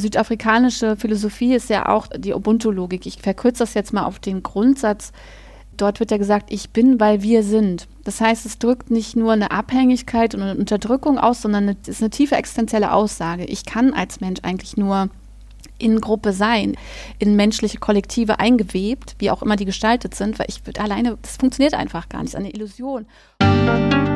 südafrikanische Philosophie ist ja auch die Ubuntu-Logik. Ich verkürze das jetzt mal auf den Grundsatz. Dort wird ja gesagt, ich bin, weil wir sind. Das heißt, es drückt nicht nur eine Abhängigkeit und eine Unterdrückung aus, sondern es ist eine tiefe existenzielle Aussage. Ich kann als Mensch eigentlich nur in Gruppe sein, in menschliche Kollektive eingewebt, wie auch immer die gestaltet sind, weil ich alleine, das funktioniert einfach gar nicht, das ist eine Illusion.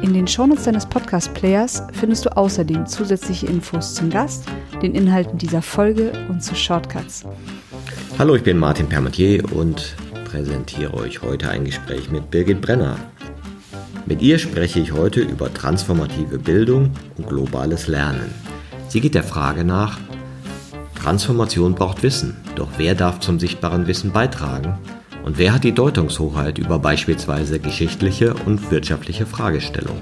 In den Shownotes deines Podcast-Players findest du außerdem zusätzliche Infos zum Gast, den Inhalten dieser Folge und zu Shortcuts. Hallo, ich bin Martin Permentier und präsentiere euch heute ein Gespräch mit Birgit Brenner. Mit ihr spreche ich heute über transformative Bildung und globales Lernen. Sie geht der Frage nach, Transformation braucht Wissen, doch wer darf zum sichtbaren Wissen beitragen? Und wer hat die Deutungshoheit über beispielsweise geschichtliche und wirtschaftliche Fragestellungen?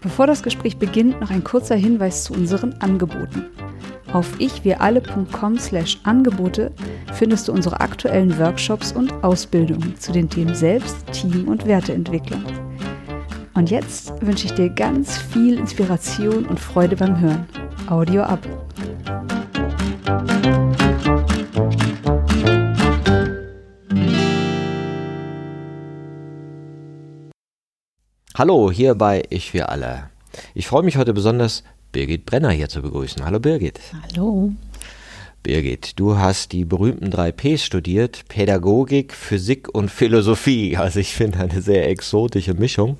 Bevor das Gespräch beginnt, noch ein kurzer Hinweis zu unseren Angeboten. Auf ichwiralle.com slash Angebote findest du unsere aktuellen Workshops und Ausbildungen zu den Themen Selbst, Team und Werteentwicklung. Und jetzt wünsche ich dir ganz viel Inspiration und Freude beim Hören. Audio ab. Hallo, hier bei Ich für alle. Ich freue mich heute besonders, Birgit Brenner hier zu begrüßen. Hallo Birgit. Hallo. Birgit, du hast die berühmten drei Ps studiert, Pädagogik, Physik und Philosophie. Also ich finde eine sehr exotische Mischung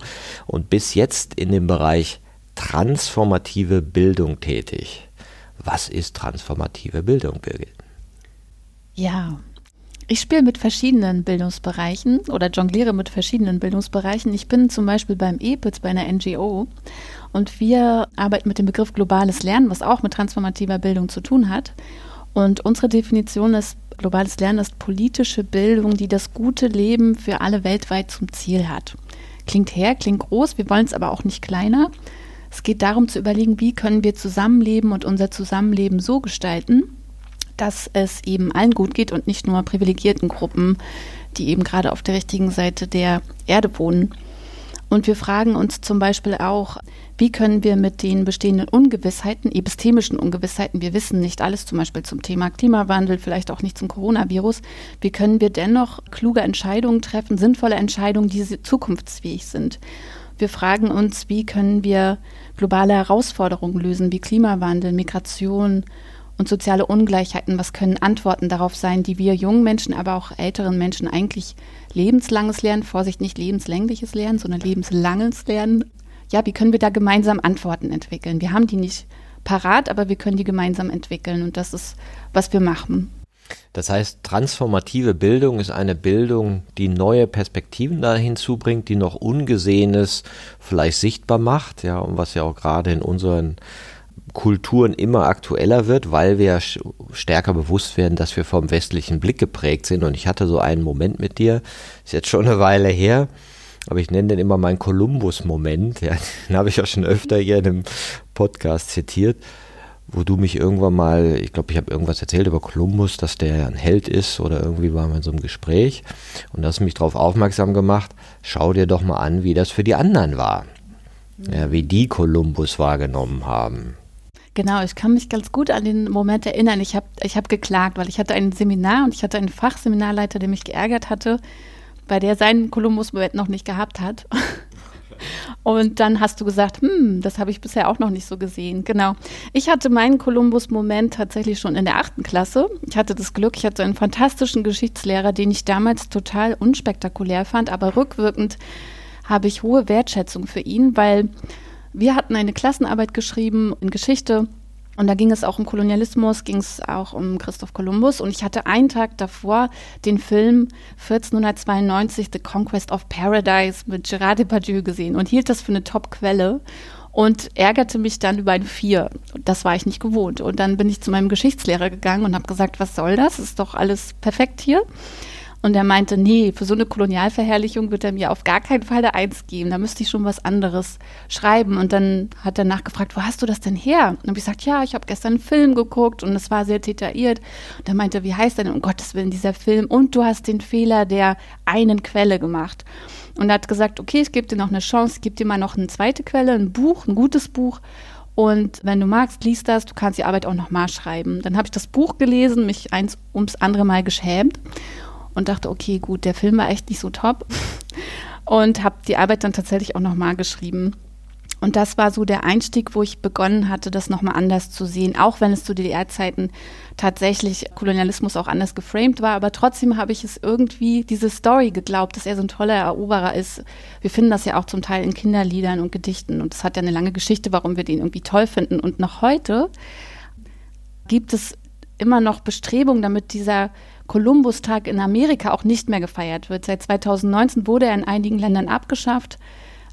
und bis jetzt in dem Bereich transformative Bildung tätig. Was ist transformative Bildung, Birgit? Ja, ich spiele mit verschiedenen Bildungsbereichen oder jongliere mit verschiedenen Bildungsbereichen. Ich bin zum Beispiel beim EPITS bei einer NGO und wir arbeiten mit dem Begriff globales Lernen, was auch mit transformativer Bildung zu tun hat. Und unsere Definition ist, globales Lernen ist politische Bildung, die das gute Leben für alle weltweit zum Ziel hat. Klingt her, klingt groß, wir wollen es aber auch nicht kleiner. Es geht darum zu überlegen, wie können wir zusammenleben und unser Zusammenleben so gestalten, dass es eben allen gut geht und nicht nur privilegierten Gruppen, die eben gerade auf der richtigen Seite der Erde wohnen. Und wir fragen uns zum Beispiel auch, wie können wir mit den bestehenden Ungewissheiten, epistemischen Ungewissheiten, wir wissen nicht alles zum Beispiel zum Thema Klimawandel, vielleicht auch nicht zum Coronavirus, wie können wir dennoch kluge Entscheidungen treffen, sinnvolle Entscheidungen, die zukunftsfähig sind. Wir fragen uns, wie können wir globale Herausforderungen lösen, wie Klimawandel, Migration und soziale Ungleichheiten. Was können Antworten darauf sein, die wir jungen Menschen, aber auch älteren Menschen eigentlich lebenslanges Lernen, Vorsicht, nicht lebenslängliches Lernen, sondern lebenslanges Lernen. Ja, wie können wir da gemeinsam Antworten entwickeln? Wir haben die nicht parat, aber wir können die gemeinsam entwickeln und das ist, was wir machen. Das heißt, transformative Bildung ist eine Bildung, die neue Perspektiven da hinzubringt, die noch Ungesehenes vielleicht sichtbar macht, ja, und was ja auch gerade in unseren Kulturen immer aktueller wird, weil wir stärker bewusst werden, dass wir vom westlichen Blick geprägt sind. Und ich hatte so einen Moment mit dir, ist jetzt schon eine Weile her, aber ich nenne den immer meinen Kolumbus-Moment. Ja, den habe ich auch schon öfter hier in einem Podcast zitiert, wo du mich irgendwann mal, ich glaube, ich habe irgendwas erzählt über Kolumbus, dass der ein Held ist oder irgendwie waren wir in so einem Gespräch und das mich darauf aufmerksam gemacht, schau dir doch mal an, wie das für die anderen war. Ja, wie die Kolumbus wahrgenommen haben. Genau, ich kann mich ganz gut an den Moment erinnern. Ich habe ich hab geklagt, weil ich hatte ein Seminar und ich hatte einen Fachseminarleiter, der mich geärgert hatte, bei der seinen Kolumbus-Moment noch nicht gehabt hat. Und dann hast du gesagt, hm, das habe ich bisher auch noch nicht so gesehen. Genau. Ich hatte meinen Kolumbus-Moment tatsächlich schon in der achten Klasse. Ich hatte das Glück, ich hatte einen fantastischen Geschichtslehrer, den ich damals total unspektakulär fand, aber rückwirkend habe ich hohe Wertschätzung für ihn, weil wir hatten eine Klassenarbeit geschrieben in Geschichte und da ging es auch um Kolonialismus, ging es auch um Christoph Kolumbus. Und ich hatte einen Tag davor den Film 1492 The Conquest of Paradise mit Gerard Depardieu gesehen und hielt das für eine Top-Quelle. und ärgerte mich dann über ein Vier. Das war ich nicht gewohnt. Und dann bin ich zu meinem Geschichtslehrer gegangen und habe gesagt, was soll das? Ist doch alles perfekt hier. Und er meinte, nee, für so eine Kolonialverherrlichung wird er mir auf gar keinen Fall der Eins geben. Da müsste ich schon was anderes schreiben. Und dann hat er nachgefragt, wo hast du das denn her? Und habe ich gesagt, ja, ich habe gestern einen Film geguckt und es war sehr detailliert. Und er meinte, wie heißt denn um Gottes Willen dieser Film? Und du hast den Fehler der einen Quelle gemacht. Und er hat gesagt, okay, ich gebe dir noch eine Chance, ich gebe dir mal noch eine zweite Quelle, ein Buch, ein gutes Buch. Und wenn du magst, liest das, du kannst die Arbeit auch nochmal schreiben. Dann habe ich das Buch gelesen, mich eins ums andere Mal geschämt und dachte, okay, gut, der Film war echt nicht so top. Und habe die Arbeit dann tatsächlich auch nochmal geschrieben. Und das war so der Einstieg, wo ich begonnen hatte, das nochmal anders zu sehen, auch wenn es zu DDR-Zeiten tatsächlich Kolonialismus auch anders geframed war. Aber trotzdem habe ich es irgendwie, diese Story geglaubt, dass er so ein toller Eroberer ist. Wir finden das ja auch zum Teil in Kinderliedern und Gedichten. Und es hat ja eine lange Geschichte, warum wir den irgendwie toll finden. Und noch heute gibt es immer noch Bestrebungen, damit dieser Kolumbustag in Amerika auch nicht mehr gefeiert wird. Seit 2019 wurde er in einigen Ländern abgeschafft,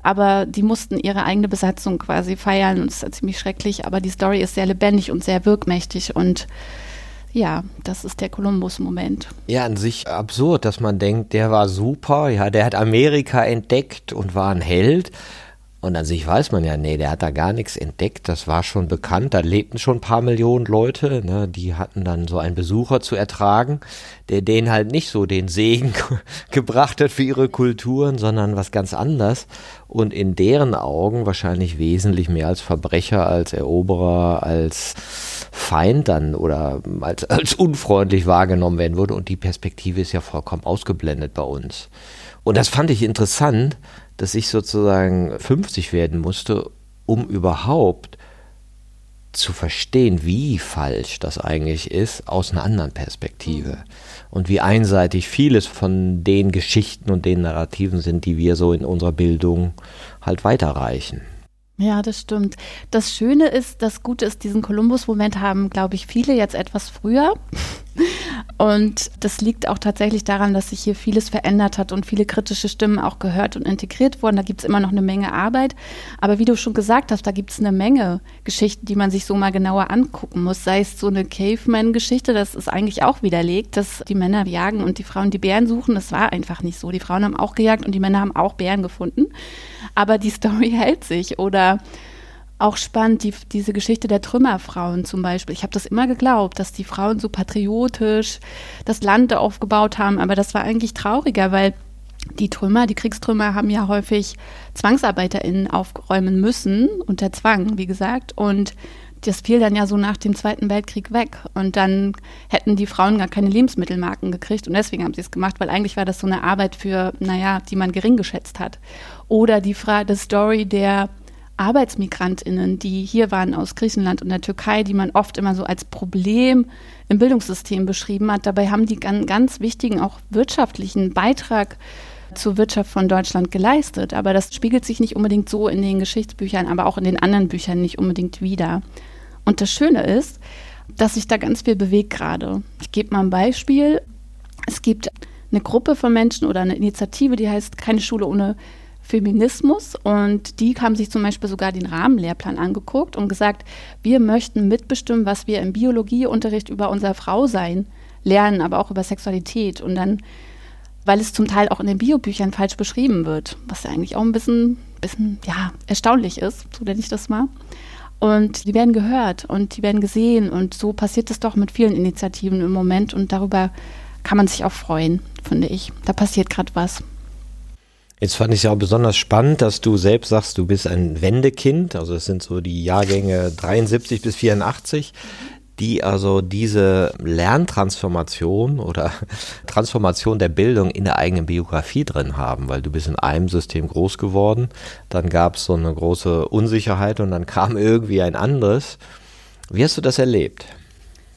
aber die mussten ihre eigene Besatzung quasi feiern und es ist ziemlich schrecklich, aber die Story ist sehr lebendig und sehr wirkmächtig und ja, das ist der Kolumbus-Moment. Ja, an sich absurd, dass man denkt, der war super, ja, der hat Amerika entdeckt und war ein Held. Und an sich weiß man ja, nee, der hat da gar nichts entdeckt, das war schon bekannt, da lebten schon ein paar Millionen Leute, ne, die hatten dann so einen Besucher zu ertragen, der denen halt nicht so den Segen gebracht hat für ihre Kulturen, sondern was ganz anderes und in deren Augen wahrscheinlich wesentlich mehr als Verbrecher, als Eroberer, als Feind dann oder als, als unfreundlich wahrgenommen werden würde. Und die Perspektive ist ja vollkommen ausgeblendet bei uns. Und das fand ich interessant, dass ich sozusagen 50 werden musste, um überhaupt zu verstehen, wie falsch das eigentlich ist, aus einer anderen Perspektive. Und wie einseitig vieles von den Geschichten und den Narrativen sind, die wir so in unserer Bildung halt weiterreichen. Ja, das stimmt. Das Schöne ist, das Gute ist, diesen Kolumbus-Moment haben, glaube ich, viele jetzt etwas früher. Und das liegt auch tatsächlich daran, dass sich hier vieles verändert hat und viele kritische Stimmen auch gehört und integriert wurden. Da gibt es immer noch eine Menge Arbeit. Aber wie du schon gesagt hast, da gibt es eine Menge Geschichten, die man sich so mal genauer angucken muss. Sei es so eine Caveman-Geschichte, das ist eigentlich auch widerlegt, dass die Männer jagen und die Frauen die Bären suchen. Das war einfach nicht so. Die Frauen haben auch gejagt und die Männer haben auch Bären gefunden. Aber die Story hält sich. Oder auch spannend, die, diese Geschichte der Trümmerfrauen zum Beispiel. Ich habe das immer geglaubt, dass die Frauen so patriotisch das Land aufgebaut haben, aber das war eigentlich trauriger, weil die Trümmer, die Kriegstrümmer haben ja häufig ZwangsarbeiterInnen aufräumen müssen, unter Zwang, wie gesagt. Und das fiel dann ja so nach dem Zweiten Weltkrieg weg. Und dann hätten die Frauen gar keine Lebensmittelmarken gekriegt. Und deswegen haben sie es gemacht, weil eigentlich war das so eine Arbeit für, naja, die man gering geschätzt hat. Oder die Frage, die Story der ArbeitsmigrantInnen, die hier waren aus Griechenland und der Türkei, die man oft immer so als Problem im Bildungssystem beschrieben hat. Dabei haben die einen ganz wichtigen, auch wirtschaftlichen Beitrag zur Wirtschaft von Deutschland geleistet. Aber das spiegelt sich nicht unbedingt so in den Geschichtsbüchern, aber auch in den anderen Büchern nicht unbedingt wieder. Und das Schöne ist, dass sich da ganz viel bewegt gerade. Ich gebe mal ein Beispiel. Es gibt eine Gruppe von Menschen oder eine Initiative, die heißt Keine Schule ohne Feminismus und die haben sich zum Beispiel sogar den Rahmenlehrplan angeguckt und gesagt, wir möchten mitbestimmen, was wir im Biologieunterricht über unser Frausein lernen, aber auch über Sexualität und dann, weil es zum Teil auch in den Biobüchern falsch beschrieben wird, was ja eigentlich auch ein bisschen, bisschen ja, erstaunlich ist, so nenne ich das mal. Und die werden gehört und die werden gesehen und so passiert es doch mit vielen Initiativen im Moment und darüber kann man sich auch freuen, finde ich. Da passiert gerade was. Jetzt fand ich es ja auch besonders spannend, dass du selbst sagst, du bist ein Wendekind. Also es sind so die Jahrgänge 73 bis 84, die also diese Lerntransformation oder Transformation der Bildung in der eigenen Biografie drin haben, weil du bist in einem System groß geworden, dann gab es so eine große Unsicherheit und dann kam irgendwie ein anderes. Wie hast du das erlebt?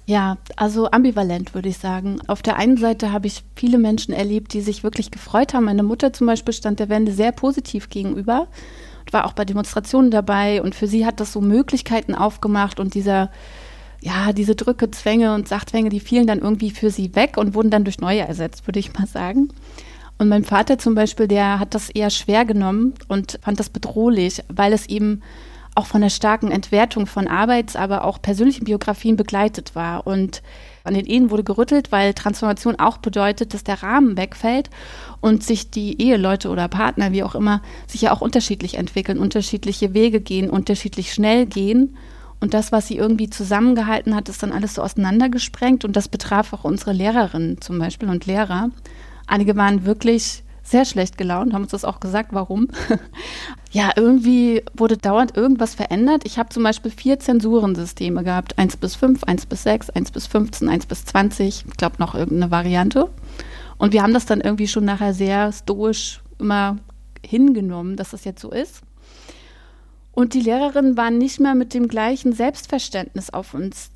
Ja, also ambivalent würde ich sagen. Auf der einen Seite habe ich viele Menschen erlebt, die sich wirklich gefreut haben. Meine Mutter zum Beispiel stand der Wende sehr positiv gegenüber und war auch bei Demonstrationen dabei. Und für sie hat das so Möglichkeiten aufgemacht und dieser, ja, diese Drücke, Zwänge und Sachzwänge, die fielen dann irgendwie für sie weg und wurden dann durch neue ersetzt, würde ich mal sagen. Und mein Vater zum Beispiel, der hat das eher schwer genommen und fand das bedrohlich, weil es eben auch von einer starken Entwertung von Arbeits-, aber auch persönlichen Biografien begleitet war. Und an den Ehen wurde gerüttelt, weil Transformation auch bedeutet, dass der Rahmen wegfällt und sich die Eheleute oder Partner, wie auch immer, sich ja auch unterschiedlich entwickeln, unterschiedliche Wege gehen, unterschiedlich schnell gehen. Und das, was sie irgendwie zusammengehalten hat, ist dann alles so auseinandergesprengt. Und das betraf auch unsere Lehrerinnen zum Beispiel und Lehrer. Einige waren wirklich sehr schlecht gelaunt, haben uns das auch gesagt, warum. Ja, irgendwie wurde dauernd irgendwas verändert. Ich habe zum Beispiel vier Zensurensysteme gehabt. 1 bis 5, 1 bis 6, 1 bis 15, 1 bis 20. Ich glaube noch irgendeine Variante. Und wir haben das dann irgendwie schon nachher sehr stoisch immer hingenommen, dass das jetzt so ist. Und die Lehrerinnen waren nicht mehr mit dem gleichen Selbstverständnis auf uns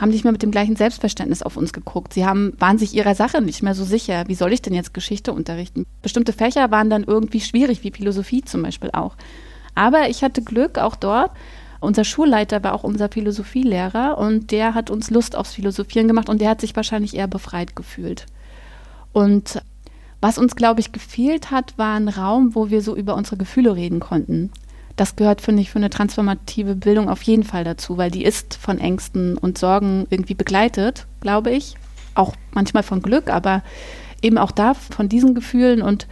haben nicht mehr mit dem gleichen Selbstverständnis auf uns geguckt. Sie haben, waren sich ihrer Sache nicht mehr so sicher. Wie soll ich denn jetzt Geschichte unterrichten? Bestimmte Fächer waren dann irgendwie schwierig, wie Philosophie zum Beispiel auch. Aber ich hatte Glück, auch dort. Unser Schulleiter war auch unser Philosophielehrer und der hat uns Lust aufs Philosophieren gemacht und der hat sich wahrscheinlich eher befreit gefühlt. Und was uns, glaube ich, gefehlt hat, war ein Raum, wo wir so über unsere Gefühle reden konnten das gehört, finde ich, für eine transformative Bildung auf jeden Fall dazu, weil die ist von Ängsten und Sorgen irgendwie begleitet, glaube ich. Auch manchmal von Glück, aber eben auch da von diesen Gefühlen und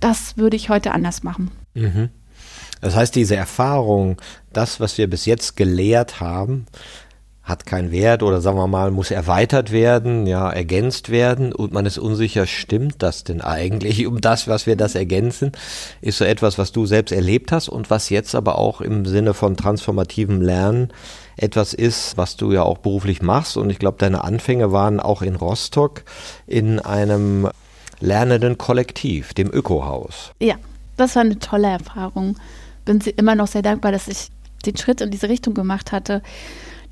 das würde ich heute anders machen. Mhm. Das heißt, diese Erfahrung, das, was wir bis jetzt gelehrt haben, hat keinen Wert oder sagen wir mal, muss erweitert werden, ja, ergänzt werden und man ist unsicher, stimmt das denn eigentlich um das, was wir das ergänzen? Ist so etwas, was du selbst erlebt hast und was jetzt aber auch im Sinne von transformativem Lernen etwas ist, was du ja auch beruflich machst und ich glaube, deine Anfänge waren auch in Rostock in einem lernenden Kollektiv, dem Ökohaus. Ja, das war eine tolle Erfahrung. Bin immer noch sehr dankbar, dass ich den Schritt in diese Richtung gemacht hatte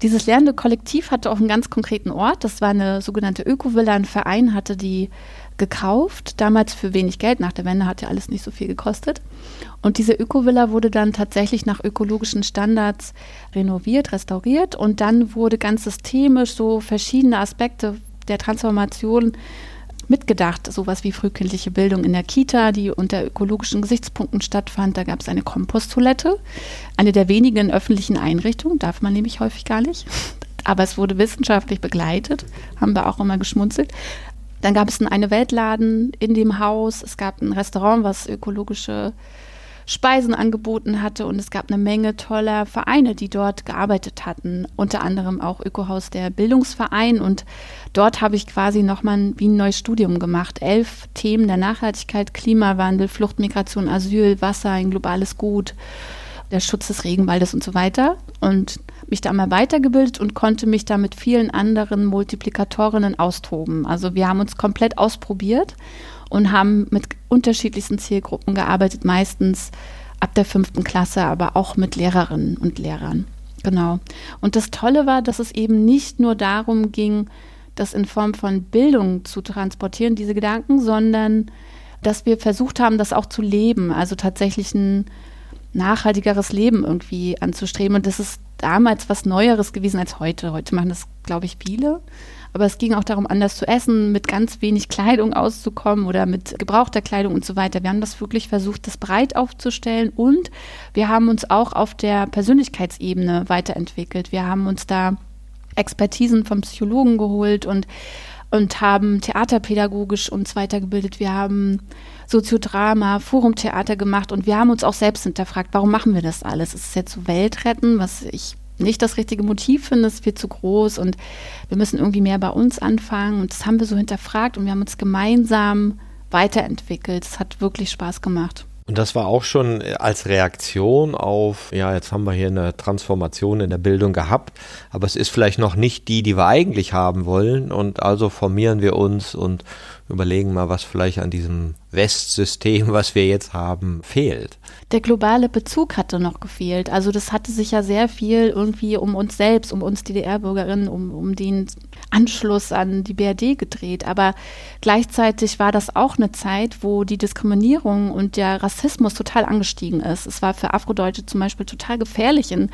dieses lernende Kollektiv hatte auch einen ganz konkreten Ort. Das war eine sogenannte Öko-Villa. Ein Verein hatte die gekauft, damals für wenig Geld. Nach der Wende hat ja alles nicht so viel gekostet. Und diese Öko-Villa wurde dann tatsächlich nach ökologischen Standards renoviert, restauriert und dann wurde ganz systemisch so verschiedene Aspekte der Transformation mitgedacht. Sowas wie frühkindliche Bildung in der Kita, die unter ökologischen Gesichtspunkten stattfand. Da gab es eine Komposttoilette, eine der wenigen öffentlichen Einrichtungen, darf man nämlich häufig gar nicht. Aber es wurde wissenschaftlich begleitet, haben wir auch immer geschmunzelt. Dann gab es einen Eine Weltladen in dem Haus. Es gab ein Restaurant, was ökologische Speisen angeboten hatte und es gab eine Menge toller Vereine, die dort gearbeitet hatten, unter anderem auch Ökohaus der Bildungsverein und dort habe ich quasi nochmal wie ein neues Studium gemacht. Elf Themen der Nachhaltigkeit, Klimawandel, Flucht, Migration, Asyl, Wasser, ein globales Gut, der Schutz des Regenwaldes und so weiter und mich da mal weitergebildet und konnte mich da mit vielen anderen Multiplikatorinnen austoben. Also wir haben uns komplett ausprobiert und haben mit unterschiedlichsten Zielgruppen gearbeitet, meistens ab der fünften Klasse, aber auch mit Lehrerinnen und Lehrern. Genau. Und das Tolle war, dass es eben nicht nur darum ging, das in Form von Bildung zu transportieren, diese Gedanken, sondern dass wir versucht haben, das auch zu leben, also tatsächlich ein nachhaltigeres Leben irgendwie anzustreben. Und das ist damals was Neueres gewesen als heute. Heute machen das, glaube ich, viele. Aber es ging auch darum, anders zu essen, mit ganz wenig Kleidung auszukommen oder mit gebrauchter Kleidung und so weiter. Wir haben das wirklich versucht, das breit aufzustellen und wir haben uns auch auf der Persönlichkeitsebene weiterentwickelt. Wir haben uns da Expertisen von Psychologen geholt und, und haben theaterpädagogisch uns weitergebildet. Wir haben Soziodrama, Forumtheater gemacht und wir haben uns auch selbst hinterfragt, warum machen wir das alles? Ist es jetzt so Weltretten, was ich nicht das richtige Motiv finde, ist viel zu groß und wir müssen irgendwie mehr bei uns anfangen. Und das haben wir so hinterfragt und wir haben uns gemeinsam weiterentwickelt. Es hat wirklich Spaß gemacht. Und das war auch schon äh, als Reaktion auf, ja, jetzt haben wir hier eine Transformation in der Bildung gehabt, aber es ist vielleicht noch nicht die, die wir eigentlich haben wollen. Und also formieren wir uns und überlegen mal, was vielleicht an diesem Westsystem, was wir jetzt haben, fehlt. Der globale Bezug hatte noch gefehlt. Also das hatte sich ja sehr viel irgendwie um uns selbst, um uns DDR-Bürgerinnen, um, um den Anschluss an die BRD gedreht. Aber gleichzeitig war das auch eine Zeit, wo die Diskriminierung und der Rassismus total angestiegen ist. Es war für Afrodeutsche zum Beispiel total gefährlich, in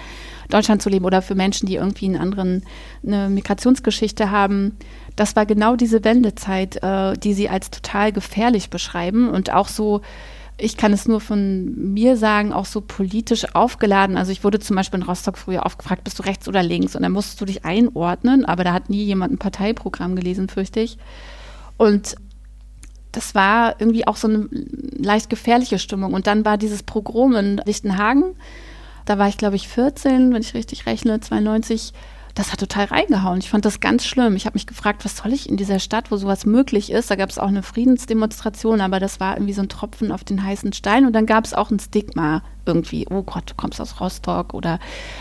Deutschland zu leben oder für Menschen, die irgendwie einen anderen, eine Migrationsgeschichte haben. Das war genau diese Wendezeit, äh, die sie als total gefährlich beschreiben und auch so ich kann es nur von mir sagen, auch so politisch aufgeladen. Also ich wurde zum Beispiel in Rostock früher oft gefragt, bist du rechts oder links? Und dann musstest du dich einordnen, aber da hat nie jemand ein Parteiprogramm gelesen, fürchte ich. Und das war irgendwie auch so eine leicht gefährliche Stimmung. Und dann war dieses Pogrom in Lichtenhagen. Da war ich, glaube ich, 14, wenn ich richtig rechne, 92 das hat total reingehauen. Ich fand das ganz schlimm. Ich habe mich gefragt, was soll ich in dieser Stadt, wo sowas möglich ist? Da gab es auch eine Friedensdemonstration, aber das war irgendwie so ein Tropfen auf den heißen Stein. Und dann gab es auch ein Stigma irgendwie. Oh Gott, du kommst aus Rostock. Oder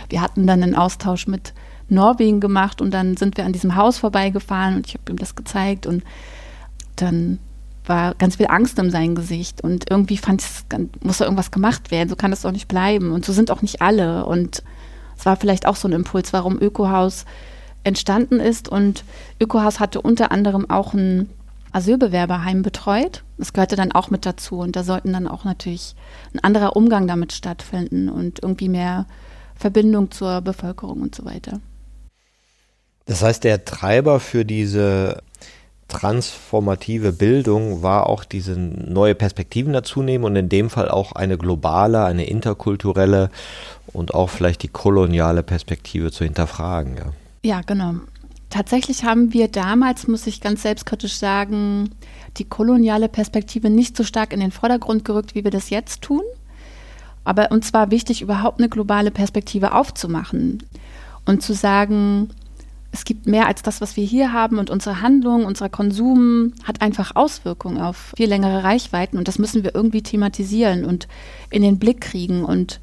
wir hatten dann einen Austausch mit Norwegen gemacht und dann sind wir an diesem Haus vorbeigefahren und ich habe ihm das gezeigt und dann war ganz viel Angst in seinem Gesicht und irgendwie fand ich, muss da irgendwas gemacht werden, so kann das doch nicht bleiben und so sind auch nicht alle und es war vielleicht auch so ein Impuls, warum Ökohaus entstanden ist. Und Ökohaus hatte unter anderem auch ein Asylbewerberheim betreut. Das gehörte dann auch mit dazu. Und da sollten dann auch natürlich ein anderer Umgang damit stattfinden und irgendwie mehr Verbindung zur Bevölkerung und so weiter. Das heißt, der Treiber für diese transformative Bildung war auch diese neue Perspektiven dazu nehmen und in dem Fall auch eine globale, eine interkulturelle und auch vielleicht die koloniale Perspektive zu hinterfragen. Ja, ja genau. Tatsächlich haben wir damals, muss ich ganz selbstkritisch sagen, die koloniale Perspektive nicht so stark in den Vordergrund gerückt, wie wir das jetzt tun. Aber uns war wichtig, überhaupt eine globale Perspektive aufzumachen und zu sagen, es gibt mehr als das, was wir hier haben und unsere Handlung, unser Konsum hat einfach Auswirkungen auf viel längere Reichweiten und das müssen wir irgendwie thematisieren und in den Blick kriegen und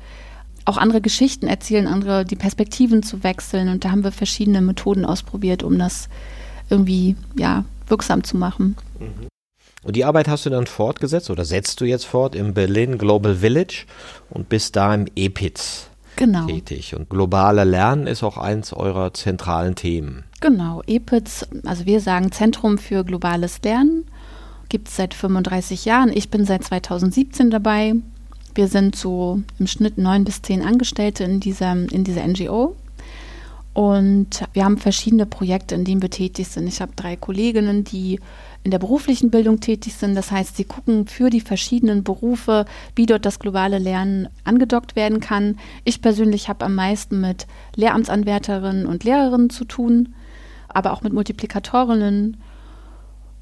auch andere Geschichten erzählen, andere die Perspektiven zu wechseln. Und da haben wir verschiedene Methoden ausprobiert, um das irgendwie ja, wirksam zu machen. Mhm. Und die Arbeit hast du dann fortgesetzt oder setzt du jetzt fort im Berlin Global Village und bist da im EPIZ genau. tätig. Und globale Lernen ist auch eins eurer zentralen Themen. Genau, EPIZ, also wir sagen Zentrum für globales Lernen, gibt es seit 35 Jahren. Ich bin seit 2017 dabei. Wir sind so im Schnitt neun bis zehn Angestellte in dieser, in dieser NGO. Und wir haben verschiedene Projekte, in denen wir tätig sind. Ich habe drei Kolleginnen, die in der beruflichen Bildung tätig sind. Das heißt, sie gucken für die verschiedenen Berufe, wie dort das globale Lernen angedockt werden kann. Ich persönlich habe am meisten mit Lehramtsanwärterinnen und Lehrerinnen zu tun, aber auch mit Multiplikatorinnen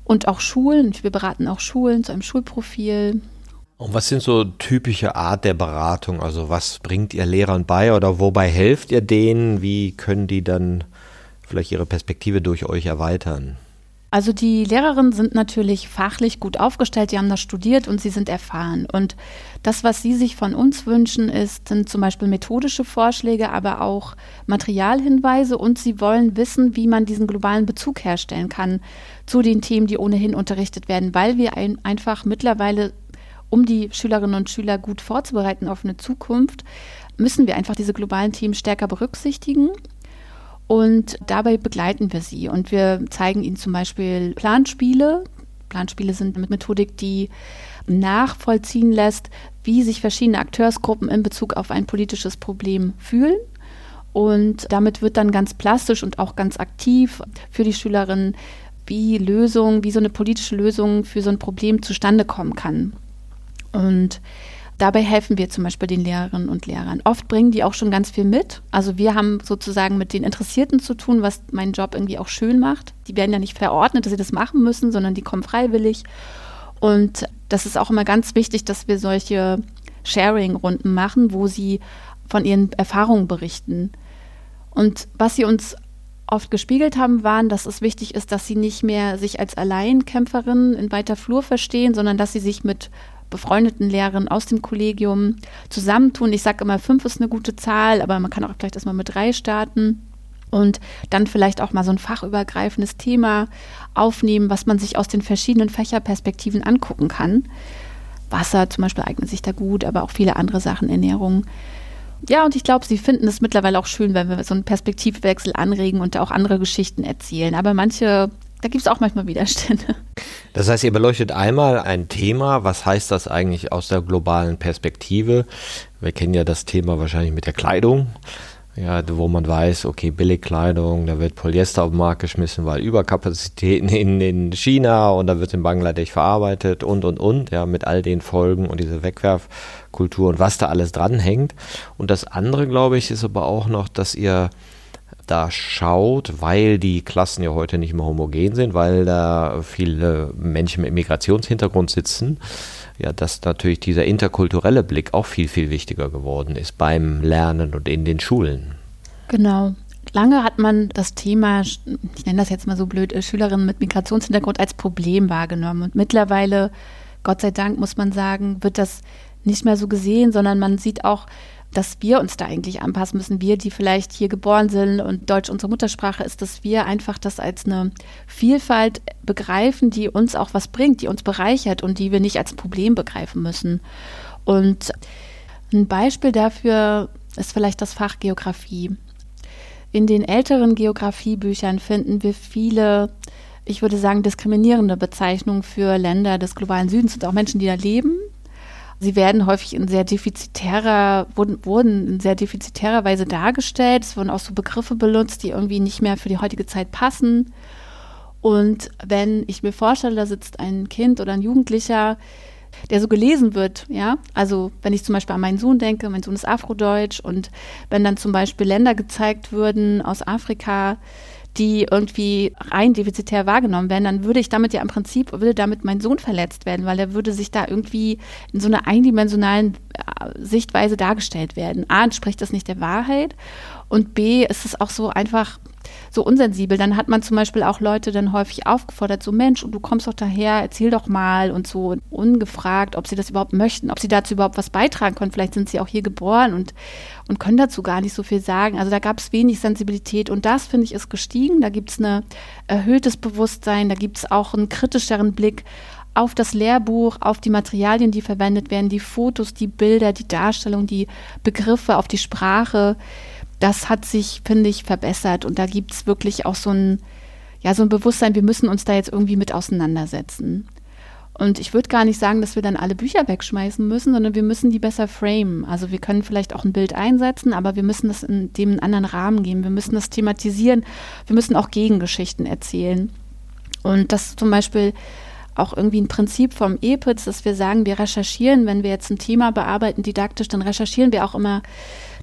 und auch Schulen. Wir beraten auch Schulen zu einem Schulprofil. Und was sind so typische Art der Beratung? Also was bringt ihr Lehrern bei oder wobei helft ihr denen? Wie können die dann vielleicht ihre Perspektive durch euch erweitern? Also die Lehrerinnen sind natürlich fachlich gut aufgestellt, die haben das studiert und sie sind erfahren. Und das, was sie sich von uns wünschen, ist, sind zum Beispiel methodische Vorschläge, aber auch Materialhinweise und sie wollen wissen, wie man diesen globalen Bezug herstellen kann zu den Themen, die ohnehin unterrichtet werden, weil wir ein, einfach mittlerweile um die Schülerinnen und Schüler gut vorzubereiten auf eine Zukunft, müssen wir einfach diese globalen Themen stärker berücksichtigen. Und dabei begleiten wir sie und wir zeigen ihnen zum Beispiel Planspiele. Planspiele sind eine Methodik, die nachvollziehen lässt, wie sich verschiedene Akteursgruppen in Bezug auf ein politisches Problem fühlen. Und damit wird dann ganz plastisch und auch ganz aktiv für die Schülerinnen, wie Lösung, wie so eine politische Lösung für so ein Problem zustande kommen kann. Und dabei helfen wir zum Beispiel den Lehrerinnen und Lehrern. Oft bringen die auch schon ganz viel mit. Also wir haben sozusagen mit den Interessierten zu tun, was meinen Job irgendwie auch schön macht. Die werden ja nicht verordnet, dass sie das machen müssen, sondern die kommen freiwillig. Und das ist auch immer ganz wichtig, dass wir solche Sharing-Runden machen, wo sie von ihren Erfahrungen berichten. Und was sie uns oft gespiegelt haben, waren, dass es wichtig ist, dass sie nicht mehr sich als Alleinkämpferinnen in weiter Flur verstehen, sondern dass sie sich mit befreundeten Lehrerinnen aus dem Kollegium zusammentun. Ich sage immer, fünf ist eine gute Zahl, aber man kann auch vielleicht erstmal mit drei starten und dann vielleicht auch mal so ein fachübergreifendes Thema aufnehmen, was man sich aus den verschiedenen Fächerperspektiven angucken kann. Wasser zum Beispiel eignet sich da gut, aber auch viele andere Sachen, Ernährung. Ja, und ich glaube, sie finden es mittlerweile auch schön, wenn wir so einen Perspektivwechsel anregen und da auch andere Geschichten erzählen. Aber manche da gibt es auch manchmal Widerstände. Das heißt, ihr beleuchtet einmal ein Thema. Was heißt das eigentlich aus der globalen Perspektive? Wir kennen ja das Thema wahrscheinlich mit der Kleidung. ja, wo man weiß, okay, Billigkleidung, da wird Polyester auf den Markt geschmissen, weil Überkapazitäten in, in China und da wird in Bangladesch verarbeitet und und und, ja, mit all den Folgen und diese Wegwerfkultur und was da alles dranhängt. Und das andere, glaube ich, ist aber auch noch, dass ihr da schaut, weil die Klassen ja heute nicht mehr homogen sind, weil da viele Menschen mit Migrationshintergrund sitzen, ja, dass natürlich dieser interkulturelle Blick auch viel, viel wichtiger geworden ist beim Lernen und in den Schulen. Genau. Lange hat man das Thema, ich nenne das jetzt mal so blöd, äh, Schülerinnen mit Migrationshintergrund als Problem wahrgenommen. Und mittlerweile, Gott sei Dank, muss man sagen, wird das nicht mehr so gesehen, sondern man sieht auch, dass wir uns da eigentlich anpassen müssen. Wir, die vielleicht hier geboren sind und Deutsch unsere Muttersprache ist, dass wir einfach das als eine Vielfalt begreifen, die uns auch was bringt, die uns bereichert und die wir nicht als Problem begreifen müssen. Und ein Beispiel dafür ist vielleicht das Fach Geografie. In den älteren Geografiebüchern finden wir viele, ich würde sagen, diskriminierende Bezeichnungen für Länder des globalen Südens und auch Menschen, die da leben. Sie werden häufig in sehr defizitärer, wurden, wurden in sehr defizitärer Weise dargestellt. Es wurden auch so Begriffe benutzt, die irgendwie nicht mehr für die heutige Zeit passen. Und wenn ich mir vorstelle, da sitzt ein Kind oder ein Jugendlicher, der so gelesen wird, ja, also wenn ich zum Beispiel an meinen Sohn denke, mein Sohn ist Afrodeutsch und wenn dann zum Beispiel Länder gezeigt würden aus Afrika, die irgendwie rein defizitär wahrgenommen werden, dann würde ich damit ja im Prinzip, würde damit mein Sohn verletzt werden, weil er würde sich da irgendwie in so einer eindimensionalen äh, Sichtweise dargestellt werden. A, entspricht das nicht der Wahrheit und B, ist es auch so einfach so unsensibel. Dann hat man zum Beispiel auch Leute dann häufig aufgefordert, so Mensch, du kommst doch daher, erzähl doch mal und so ungefragt, ob sie das überhaupt möchten, ob sie dazu überhaupt was beitragen können. Vielleicht sind sie auch hier geboren und, und können dazu gar nicht so viel sagen. Also da gab es wenig Sensibilität und das, finde ich, ist gestiegen. Da gibt es ein erhöhtes Bewusstsein, da gibt es auch einen kritischeren Blick auf das Lehrbuch, auf die Materialien, die verwendet werden, die Fotos, die Bilder, die Darstellung, die Begriffe, auf die Sprache das hat sich, finde ich, verbessert. Und da gibt es wirklich auch so ein, ja, so ein Bewusstsein, wir müssen uns da jetzt irgendwie mit auseinandersetzen. Und ich würde gar nicht sagen, dass wir dann alle Bücher wegschmeißen müssen, sondern wir müssen die besser framen. Also wir können vielleicht auch ein Bild einsetzen, aber wir müssen das in dem anderen Rahmen geben. Wir müssen das thematisieren. Wir müssen auch Gegengeschichten erzählen. Und das zum Beispiel auch irgendwie ein Prinzip vom EPITS, dass wir sagen, wir recherchieren, wenn wir jetzt ein Thema bearbeiten didaktisch, dann recherchieren wir auch immer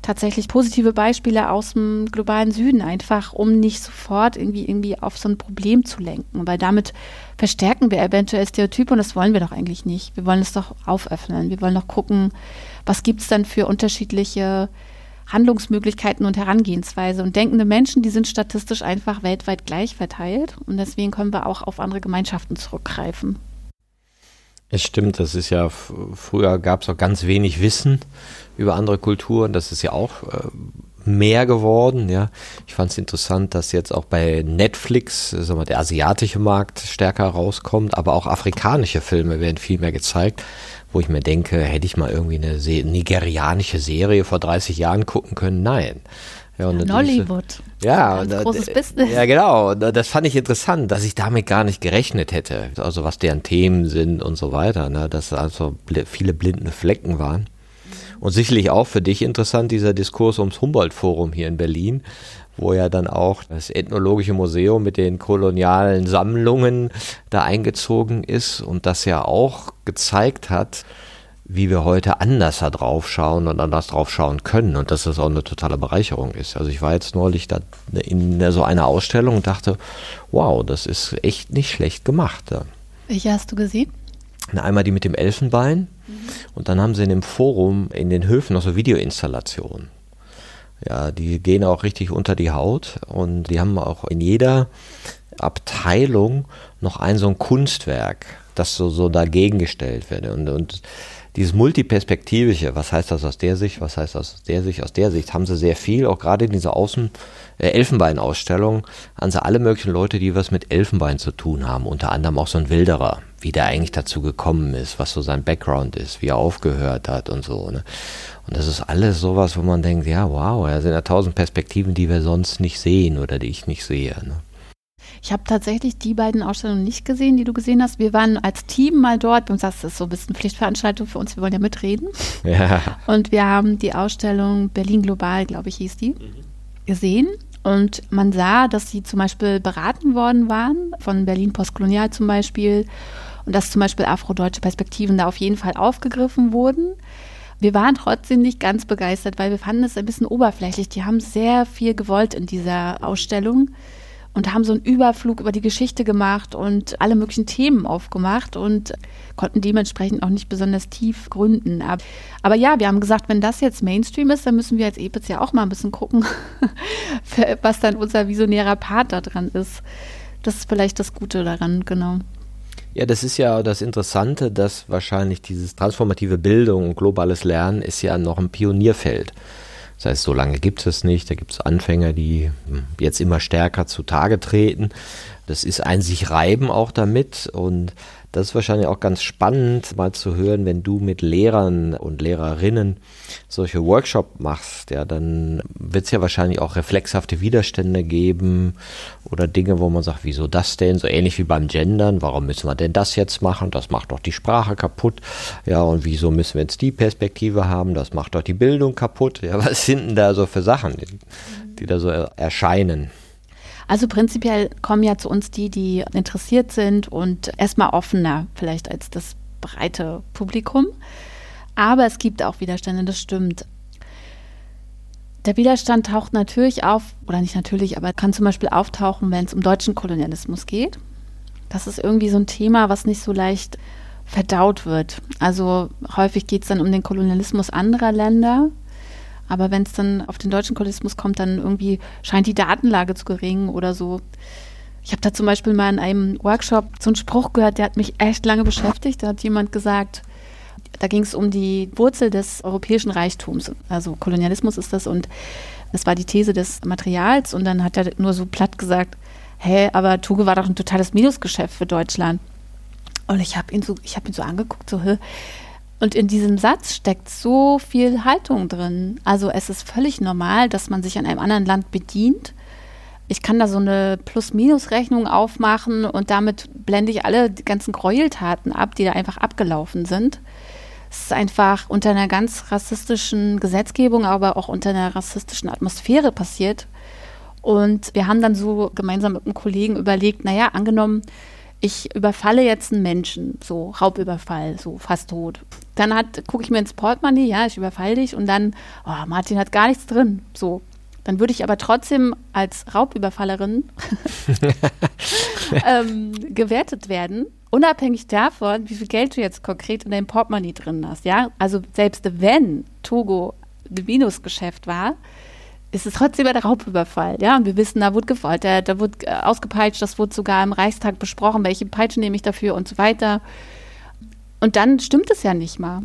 tatsächlich positive Beispiele aus dem globalen Süden, einfach um nicht sofort irgendwie, irgendwie auf so ein Problem zu lenken, weil damit verstärken wir eventuell Stereotype und das wollen wir doch eigentlich nicht. Wir wollen es doch auföffnen. Wir wollen doch gucken, was gibt es dann für unterschiedliche Handlungsmöglichkeiten und Herangehensweise. Und denkende Menschen, die sind statistisch einfach weltweit gleich verteilt. Und deswegen können wir auch auf andere Gemeinschaften zurückgreifen. Es stimmt, das ist ja, früher gab es auch ganz wenig Wissen über andere Kulturen. Das ist ja auch äh, mehr geworden. Ja, ich fand es interessant, dass jetzt auch bei Netflix äh, sagen wir, der asiatische Markt stärker rauskommt, aber auch afrikanische Filme werden viel mehr gezeigt, wo ich mir denke, hätte ich mal irgendwie eine Se nigerianische Serie vor 30 Jahren gucken können? Nein. Ja, und Nollywood. Ja, und, großes Business. Ja, genau. Das fand ich interessant, dass ich damit gar nicht gerechnet hätte. Also was deren Themen sind und so weiter. Ne? Dass also viele blinde Flecken waren. Und sicherlich auch für dich interessant dieser Diskurs ums Humboldt-Forum hier in Berlin, wo ja dann auch das Ethnologische Museum mit den kolonialen Sammlungen da eingezogen ist und das ja auch gezeigt hat, wie wir heute anders da drauf schauen und anders drauf schauen können und dass das auch eine totale Bereicherung ist. Also ich war jetzt neulich da in so einer Ausstellung und dachte, wow, das ist echt nicht schlecht gemacht. Welche hast du gesehen? Einmal die mit dem Elfenbein und dann haben sie in dem Forum in den Höfen noch so Videoinstallationen. Ja, die gehen auch richtig unter die Haut und die haben auch in jeder Abteilung noch ein so ein Kunstwerk, das so, so dagegen gestellt wird. Und, und dieses multiperspektivische, was heißt das aus der Sicht, was heißt das aus der Sicht, aus der Sicht, haben sie sehr viel, auch gerade in dieser Außen äh, Elfenbein-Ausstellung, an sie alle möglichen Leute, die was mit Elfenbein zu tun haben, unter anderem auch so ein Wilderer, wie der eigentlich dazu gekommen ist, was so sein Background ist, wie er aufgehört hat und so. Ne? Und das ist alles sowas, wo man denkt, ja, wow, da sind ja tausend Perspektiven, die wir sonst nicht sehen oder die ich nicht sehe. Ne? Ich habe tatsächlich die beiden Ausstellungen nicht gesehen, die du gesehen hast. Wir waren als Team mal dort und das ist so ein bisschen Pflichtveranstaltung für uns. Wir wollen ja mitreden. Ja. Und wir haben die Ausstellung Berlin Global, glaube ich, hieß die, mhm. gesehen. Und man sah, dass sie zum Beispiel beraten worden waren, von Berlin Postkolonial zum Beispiel. Und dass zum Beispiel afrodeutsche Perspektiven da auf jeden Fall aufgegriffen wurden. Wir waren trotzdem nicht ganz begeistert, weil wir fanden es ein bisschen oberflächlich. Die haben sehr viel gewollt in dieser Ausstellung und haben so einen Überflug über die Geschichte gemacht und alle möglichen Themen aufgemacht und konnten dementsprechend auch nicht besonders tief gründen. Aber, aber ja, wir haben gesagt, wenn das jetzt Mainstream ist, dann müssen wir als EPIZ ja auch mal ein bisschen gucken, was dann unser visionärer Part da dran ist. Das ist vielleicht das Gute daran, genau. Ja, das ist ja das Interessante, dass wahrscheinlich dieses transformative Bildung und globales Lernen ist ja noch ein Pionierfeld. Das heißt, so lange gibt es nicht. Da gibt es Anfänger, die hm, jetzt immer stärker zutage treten. Das ist ein sich reiben auch damit und das ist wahrscheinlich auch ganz spannend, mal zu hören, wenn du mit Lehrern und Lehrerinnen solche Workshops machst, ja, dann wird es ja wahrscheinlich auch reflexhafte Widerstände geben oder Dinge, wo man sagt, wieso das denn? So ähnlich wie beim Gendern, warum müssen wir denn das jetzt machen? Das macht doch die Sprache kaputt. Ja, und wieso müssen wir jetzt die Perspektive haben? Das macht doch die Bildung kaputt. Ja, was sind denn da so für Sachen, die, die da so erscheinen? Also prinzipiell kommen ja zu uns die, die interessiert sind und erstmal offener vielleicht als das breite Publikum. Aber es gibt auch Widerstände, das stimmt. Der Widerstand taucht natürlich auf, oder nicht natürlich, aber kann zum Beispiel auftauchen, wenn es um deutschen Kolonialismus geht. Das ist irgendwie so ein Thema, was nicht so leicht verdaut wird. Also häufig geht es dann um den Kolonialismus anderer Länder aber wenn es dann auf den deutschen Kolonialismus kommt, dann irgendwie scheint die Datenlage zu gering oder so. Ich habe da zum Beispiel mal in einem Workshop so einen Spruch gehört, der hat mich echt lange beschäftigt. Da hat jemand gesagt, da ging es um die Wurzel des europäischen Reichtums. Also Kolonialismus ist das und das war die These des Materials. Und dann hat er nur so platt gesagt, hä, aber Tuge war doch ein totales Minusgeschäft für Deutschland. Und ich habe ihn so, ich habe ihn so angeguckt, so, hä, und in diesem Satz steckt so viel Haltung drin. Also es ist völlig normal, dass man sich an einem anderen Land bedient. Ich kann da so eine Plus-Minus-Rechnung aufmachen und damit blende ich alle ganzen Gräueltaten ab, die da einfach abgelaufen sind. Es ist einfach unter einer ganz rassistischen Gesetzgebung, aber auch unter einer rassistischen Atmosphäre passiert. Und wir haben dann so gemeinsam mit einem Kollegen überlegt, naja, angenommen, ich überfalle jetzt einen Menschen, so Raubüberfall, so fast tot. Dann gucke ich mir ins Portemonnaie, ja, ich überfalle dich und dann, oh, Martin hat gar nichts drin, so. Dann würde ich aber trotzdem als Raubüberfallerin ähm, gewertet werden, unabhängig davon, wie viel Geld du jetzt konkret in deinem Portemonnaie drin hast, ja. Also selbst wenn Togo ein Minusgeschäft war, ist es trotzdem der Raubüberfall. Ja, und wir wissen, da wurde gefoltert, da wurde äh, ausgepeitscht, das wurde sogar im Reichstag besprochen, welche Peitsche nehme ich dafür und so weiter. Und dann stimmt es ja nicht mal.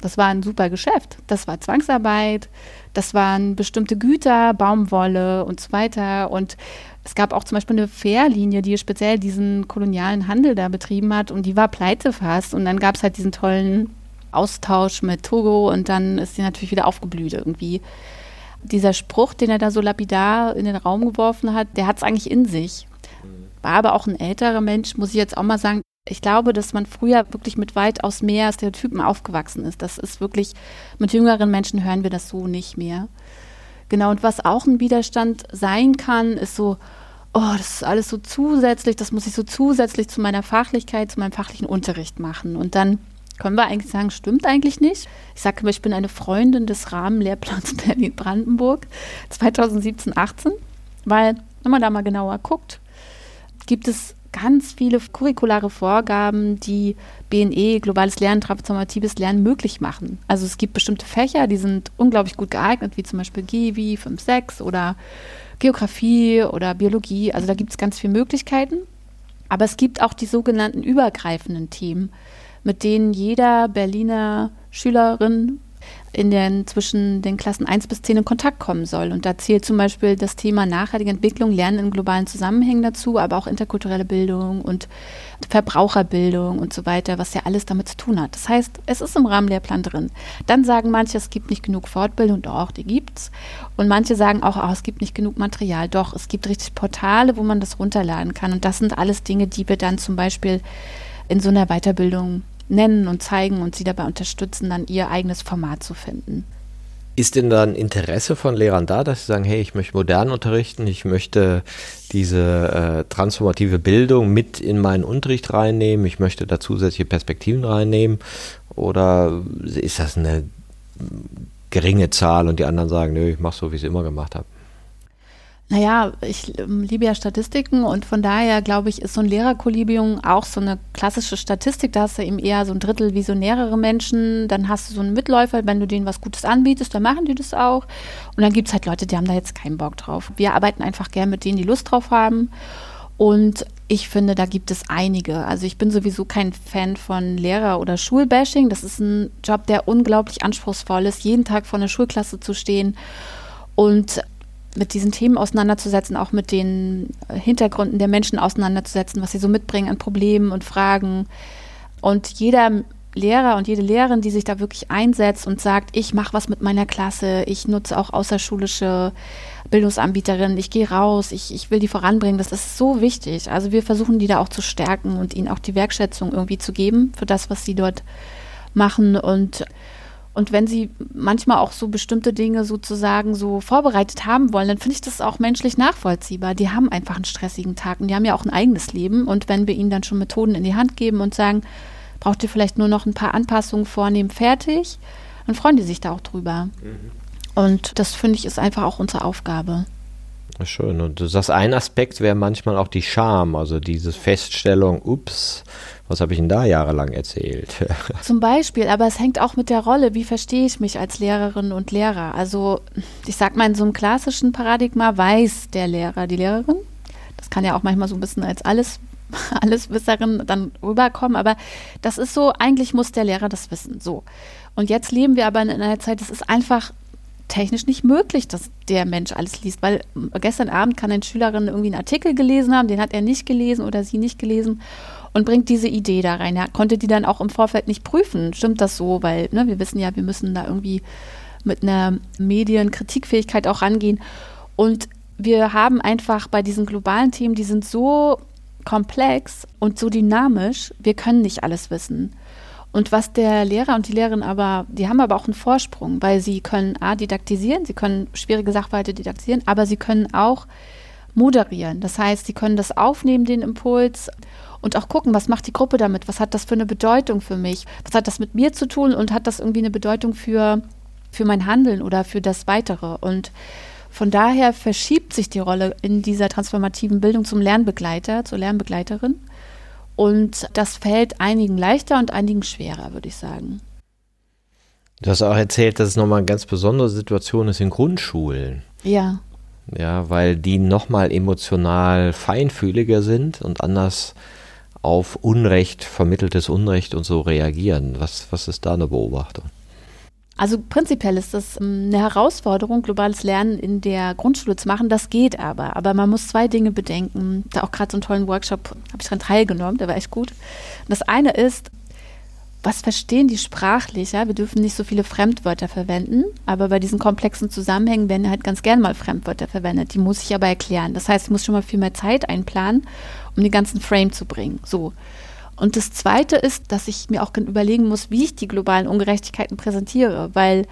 Das war ein super Geschäft. Das war Zwangsarbeit, das waren bestimmte Güter, Baumwolle und so weiter. Und es gab auch zum Beispiel eine Fährlinie, die speziell diesen kolonialen Handel da betrieben hat und die war pleite fast. Und dann gab es halt diesen tollen Austausch mit Togo und dann ist sie natürlich wieder aufgeblüht irgendwie dieser Spruch, den er da so lapidar in den Raum geworfen hat, der hat es eigentlich in sich. War aber auch ein älterer Mensch, muss ich jetzt auch mal sagen. Ich glaube, dass man früher wirklich mit weitaus mehr Stereotypen aufgewachsen ist. Das ist wirklich, mit jüngeren Menschen hören wir das so nicht mehr. Genau, und was auch ein Widerstand sein kann, ist so, oh, das ist alles so zusätzlich, das muss ich so zusätzlich zu meiner Fachlichkeit, zu meinem fachlichen Unterricht machen. Und dann können wir eigentlich sagen, stimmt eigentlich nicht. Ich sage immer, ich bin eine Freundin des Rahmenlehrplans Berlin-Brandenburg 2017-18, weil, wenn man da mal genauer guckt, gibt es ganz viele curriculare Vorgaben, die BNE, globales Lernen, transformatives Lernen möglich machen. Also es gibt bestimmte Fächer, die sind unglaublich gut geeignet, wie zum Beispiel GIVI 5.6 oder Geografie oder Biologie. Also da gibt es ganz viele Möglichkeiten. Aber es gibt auch die sogenannten übergreifenden Themen, mit denen jeder Berliner Schülerin in den, zwischen den Klassen 1 bis 10 in Kontakt kommen soll. Und da zählt zum Beispiel das Thema nachhaltige Entwicklung, Lernen in globalen Zusammenhängen dazu, aber auch interkulturelle Bildung und Verbraucherbildung und so weiter, was ja alles damit zu tun hat. Das heißt, es ist im Rahmenlehrplan drin. Dann sagen manche, es gibt nicht genug Fortbildung, doch, die gibt's. Und manche sagen auch, oh, es gibt nicht genug Material. Doch, es gibt richtig Portale, wo man das runterladen kann. Und das sind alles Dinge, die wir dann zum Beispiel in so einer Weiterbildung nennen und zeigen und sie dabei unterstützen, dann ihr eigenes Format zu finden. Ist denn dann Interesse von Lehrern da, dass sie sagen, hey, ich möchte modern unterrichten, ich möchte diese äh, transformative Bildung mit in meinen Unterricht reinnehmen, ich möchte da zusätzliche Perspektiven reinnehmen? Oder ist das eine geringe Zahl und die anderen sagen, nö, ich mache so, wie ich es immer gemacht habe? Naja, ich ähm, liebe ja Statistiken und von daher glaube ich, ist so ein Lehrerkollegium auch so eine klassische Statistik. Da hast du eben eher so ein Drittel visionärere Menschen, dann hast du so einen Mitläufer, wenn du denen was Gutes anbietest, dann machen die das auch. Und dann gibt es halt Leute, die haben da jetzt keinen Bock drauf. Wir arbeiten einfach gern mit denen, die Lust drauf haben. Und ich finde, da gibt es einige. Also ich bin sowieso kein Fan von Lehrer- oder Schulbashing. Das ist ein Job, der unglaublich anspruchsvoll ist, jeden Tag vor einer Schulklasse zu stehen. Und mit diesen Themen auseinanderzusetzen, auch mit den Hintergründen der Menschen auseinanderzusetzen, was sie so mitbringen an Problemen und Fragen. Und jeder Lehrer und jede Lehrerin, die sich da wirklich einsetzt und sagt, ich mache was mit meiner Klasse, ich nutze auch außerschulische Bildungsanbieterinnen, ich gehe raus, ich, ich will die voranbringen, das ist so wichtig. Also wir versuchen die da auch zu stärken und ihnen auch die Wertschätzung irgendwie zu geben für das, was sie dort machen. Und und wenn sie manchmal auch so bestimmte Dinge sozusagen so vorbereitet haben wollen, dann finde ich das auch menschlich nachvollziehbar. Die haben einfach einen stressigen Tag und die haben ja auch ein eigenes Leben. Und wenn wir ihnen dann schon Methoden in die Hand geben und sagen, braucht ihr vielleicht nur noch ein paar Anpassungen vornehmen, fertig, dann freuen die sich da auch drüber. Mhm. Und das finde ich ist einfach auch unsere Aufgabe. Schön. Und sagst, ein Aspekt wäre manchmal auch die Scham, also diese Feststellung, ups, was habe ich denn da jahrelang erzählt? Zum Beispiel, aber es hängt auch mit der Rolle, wie verstehe ich mich als Lehrerin und Lehrer. Also ich sag mal, in so einem klassischen Paradigma weiß der Lehrer, die Lehrerin. Das kann ja auch manchmal so ein bisschen als alles Alleswisserin dann rüberkommen, aber das ist so, eigentlich muss der Lehrer das wissen. So. Und jetzt leben wir aber in einer Zeit, es ist einfach technisch nicht möglich, dass der Mensch alles liest, weil gestern Abend kann eine Schülerin irgendwie einen Artikel gelesen haben, den hat er nicht gelesen oder sie nicht gelesen und bringt diese Idee da rein. Er konnte die dann auch im Vorfeld nicht prüfen. Stimmt das so? Weil ne, wir wissen ja, wir müssen da irgendwie mit einer Medienkritikfähigkeit auch rangehen. Und wir haben einfach bei diesen globalen Themen, die sind so komplex und so dynamisch, wir können nicht alles wissen. Und was der Lehrer und die Lehrerin aber, die haben aber auch einen Vorsprung, weil sie können A, didaktisieren, sie können schwierige Sachverhalte didaktisieren, aber sie können auch moderieren. Das heißt, sie können das aufnehmen, den Impuls, und auch gucken, was macht die Gruppe damit, was hat das für eine Bedeutung für mich, was hat das mit mir zu tun und hat das irgendwie eine Bedeutung für, für mein Handeln oder für das Weitere. Und von daher verschiebt sich die Rolle in dieser transformativen Bildung zum Lernbegleiter, zur Lernbegleiterin. Und das fällt einigen leichter und einigen schwerer, würde ich sagen. Du hast auch erzählt, dass es nochmal eine ganz besondere Situation ist in Grundschulen. Ja. Ja, weil die nochmal emotional feinfühliger sind und anders auf Unrecht, vermitteltes Unrecht und so reagieren. Was, was ist da eine Beobachtung? Also prinzipiell ist das ähm, eine Herausforderung, globales Lernen in der Grundschule zu machen. Das geht aber. Aber man muss zwei Dinge bedenken. Da auch gerade so einen tollen Workshop habe ich daran teilgenommen, der war echt gut. das eine ist, was verstehen die sprachlich? Ja? Wir dürfen nicht so viele Fremdwörter verwenden, aber bei diesen komplexen Zusammenhängen werden halt ganz gerne mal Fremdwörter verwendet. Die muss ich aber erklären. Das heißt, ich muss schon mal viel mehr Zeit einplanen, um den ganzen Frame zu bringen. So. Und das Zweite ist, dass ich mir auch überlegen muss, wie ich die globalen Ungerechtigkeiten präsentiere, weil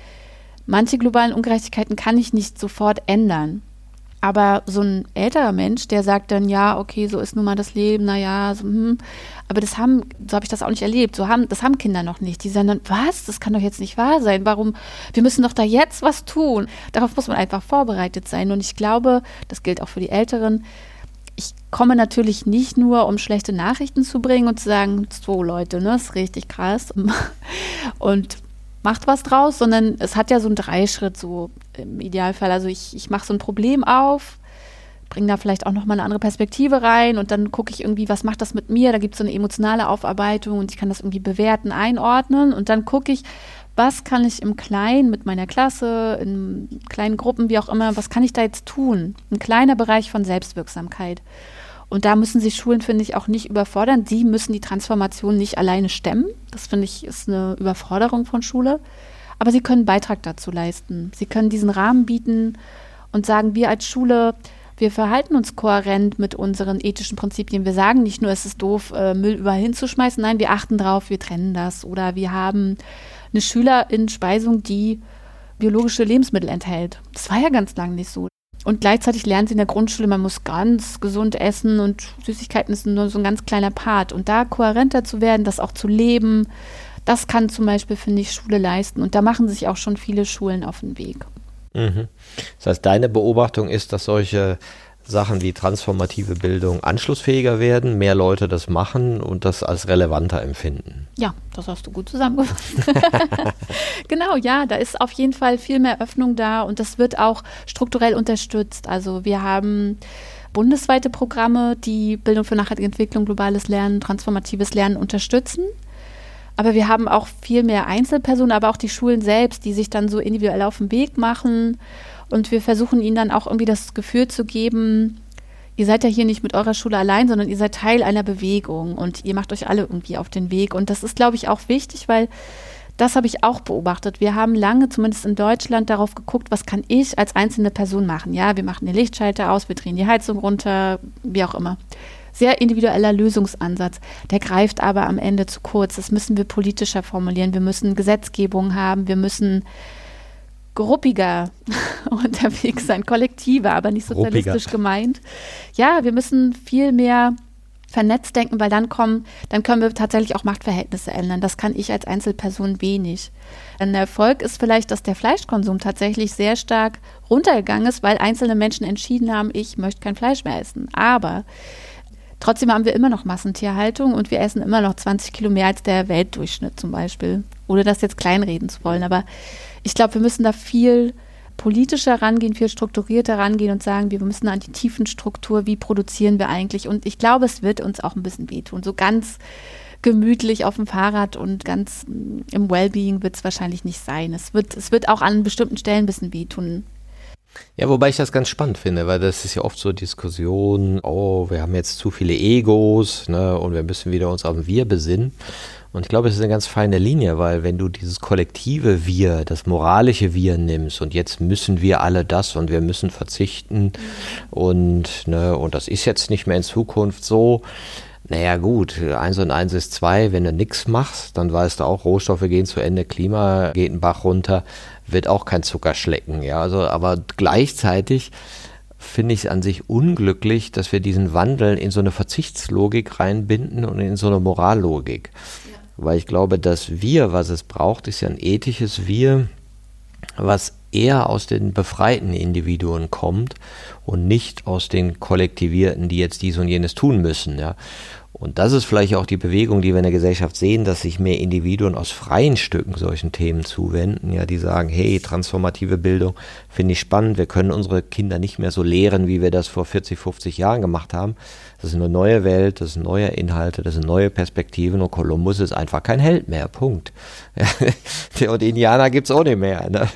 manche globalen Ungerechtigkeiten kann ich nicht sofort ändern. Aber so ein älterer Mensch, der sagt dann, ja, okay, so ist nun mal das Leben, naja, so, hm. aber das haben, so habe ich das auch nicht erlebt, so haben, das haben Kinder noch nicht. Die sagen dann, was, das kann doch jetzt nicht wahr sein, warum, wir müssen doch da jetzt was tun. Darauf muss man einfach vorbereitet sein. Und ich glaube, das gilt auch für die Älteren, ich komme natürlich nicht nur, um schlechte Nachrichten zu bringen und zu sagen, so Leute, ne, ist richtig krass. Und macht was draus, sondern es hat ja so einen Dreischritt so im Idealfall. Also ich, ich mache so ein Problem auf, bringe da vielleicht auch nochmal eine andere Perspektive rein und dann gucke ich irgendwie, was macht das mit mir? Da gibt es so eine emotionale Aufarbeitung und ich kann das irgendwie bewerten, einordnen und dann gucke ich, was kann ich im Kleinen mit meiner Klasse, in kleinen Gruppen, wie auch immer, was kann ich da jetzt tun? Ein kleiner Bereich von Selbstwirksamkeit. Und da müssen sich Schulen, finde ich, auch nicht überfordern. Sie müssen die Transformation nicht alleine stemmen. Das finde ich ist eine Überforderung von Schule. Aber sie können einen Beitrag dazu leisten. Sie können diesen Rahmen bieten und sagen, wir als Schule, wir verhalten uns kohärent mit unseren ethischen Prinzipien. Wir sagen nicht nur, es ist doof, äh, Müll überall hinzuschmeißen. Nein, wir achten drauf, wir trennen das. Oder wir haben eine Schülerinspeisung, die biologische Lebensmittel enthält. Das war ja ganz lange nicht so. Und gleichzeitig lernen sie in der Grundschule, man muss ganz gesund essen und Süßigkeiten ist nur so ein ganz kleiner Part. Und da kohärenter zu werden, das auch zu leben, das kann zum Beispiel, finde ich, Schule leisten. Und da machen sich auch schon viele Schulen auf den Weg. Mhm. Das heißt, deine Beobachtung ist, dass solche Sachen wie transformative Bildung anschlussfähiger werden, mehr Leute das machen und das als relevanter empfinden. Ja, das hast du gut zusammengefasst. genau, ja, da ist auf jeden Fall viel mehr Öffnung da und das wird auch strukturell unterstützt. Also wir haben bundesweite Programme, die Bildung für nachhaltige Entwicklung, globales Lernen, transformatives Lernen unterstützen. Aber wir haben auch viel mehr Einzelpersonen, aber auch die Schulen selbst, die sich dann so individuell auf den Weg machen und wir versuchen ihnen dann auch irgendwie das Gefühl zu geben, ihr seid ja hier nicht mit eurer Schule allein, sondern ihr seid Teil einer Bewegung und ihr macht euch alle irgendwie auf den Weg. Und das ist, glaube ich, auch wichtig, weil das habe ich auch beobachtet. Wir haben lange, zumindest in Deutschland, darauf geguckt, was kann ich als einzelne Person machen. Ja, wir machen den Lichtschalter aus, wir drehen die Heizung runter, wie auch immer. Sehr individueller Lösungsansatz. Der greift aber am Ende zu kurz. Das müssen wir politischer formulieren. Wir müssen Gesetzgebung haben. Wir müssen gruppiger unterwegs sein, kollektiver, aber nicht sozialistisch Gruppiger. gemeint. Ja, wir müssen viel mehr vernetzt denken, weil dann kommen, dann können wir tatsächlich auch Machtverhältnisse ändern. Das kann ich als Einzelperson wenig. Ein Erfolg ist vielleicht, dass der Fleischkonsum tatsächlich sehr stark runtergegangen ist, weil einzelne Menschen entschieden haben, ich möchte kein Fleisch mehr essen. Aber trotzdem haben wir immer noch Massentierhaltung und wir essen immer noch 20 Kilo mehr als der Weltdurchschnitt zum Beispiel. Ohne das jetzt kleinreden zu wollen. Aber ich glaube, wir müssen da viel politischer rangehen, viel strukturierter rangehen und sagen, wir müssen an die tiefen Struktur, wie produzieren wir eigentlich? Und ich glaube, es wird uns auch ein bisschen wehtun. So ganz gemütlich auf dem Fahrrad und ganz mm, im Wellbeing wird es wahrscheinlich nicht sein. Es wird, es wird auch an bestimmten Stellen ein bisschen wehtun. Ja, wobei ich das ganz spannend finde, weil das ist ja oft so Diskussion, oh, wir haben jetzt zu viele Egos ne, und wir müssen wieder uns auf ein Wir besinnen. Und ich glaube, es ist eine ganz feine Linie, weil wenn du dieses kollektive Wir, das moralische Wir nimmst und jetzt müssen wir alle das und wir müssen verzichten mhm. und, ne, und das ist jetzt nicht mehr in Zukunft so, naja gut, eins und eins ist zwei, wenn du nichts machst, dann weißt du auch, Rohstoffe gehen zu Ende, Klima geht einen Bach runter, wird auch kein Zucker schlecken. Ja, also, aber gleichzeitig finde ich es an sich unglücklich, dass wir diesen Wandel in so eine Verzichtslogik reinbinden und in so eine Morallogik weil ich glaube, das Wir, was es braucht, ist ja ein ethisches Wir, was eher aus den befreiten Individuen kommt und nicht aus den Kollektivierten, die jetzt dies und jenes tun müssen. Ja. Und das ist vielleicht auch die Bewegung, die wir in der Gesellschaft sehen, dass sich mehr Individuen aus freien Stücken solchen Themen zuwenden, ja, die sagen, hey, transformative Bildung finde ich spannend, wir können unsere Kinder nicht mehr so lehren, wie wir das vor 40, 50 Jahren gemacht haben. Das ist eine neue Welt, das sind neue Inhalte, das sind neue Perspektiven und Kolumbus ist einfach kein Held mehr, Punkt. und Indianer gibt es auch nicht mehr. Ne?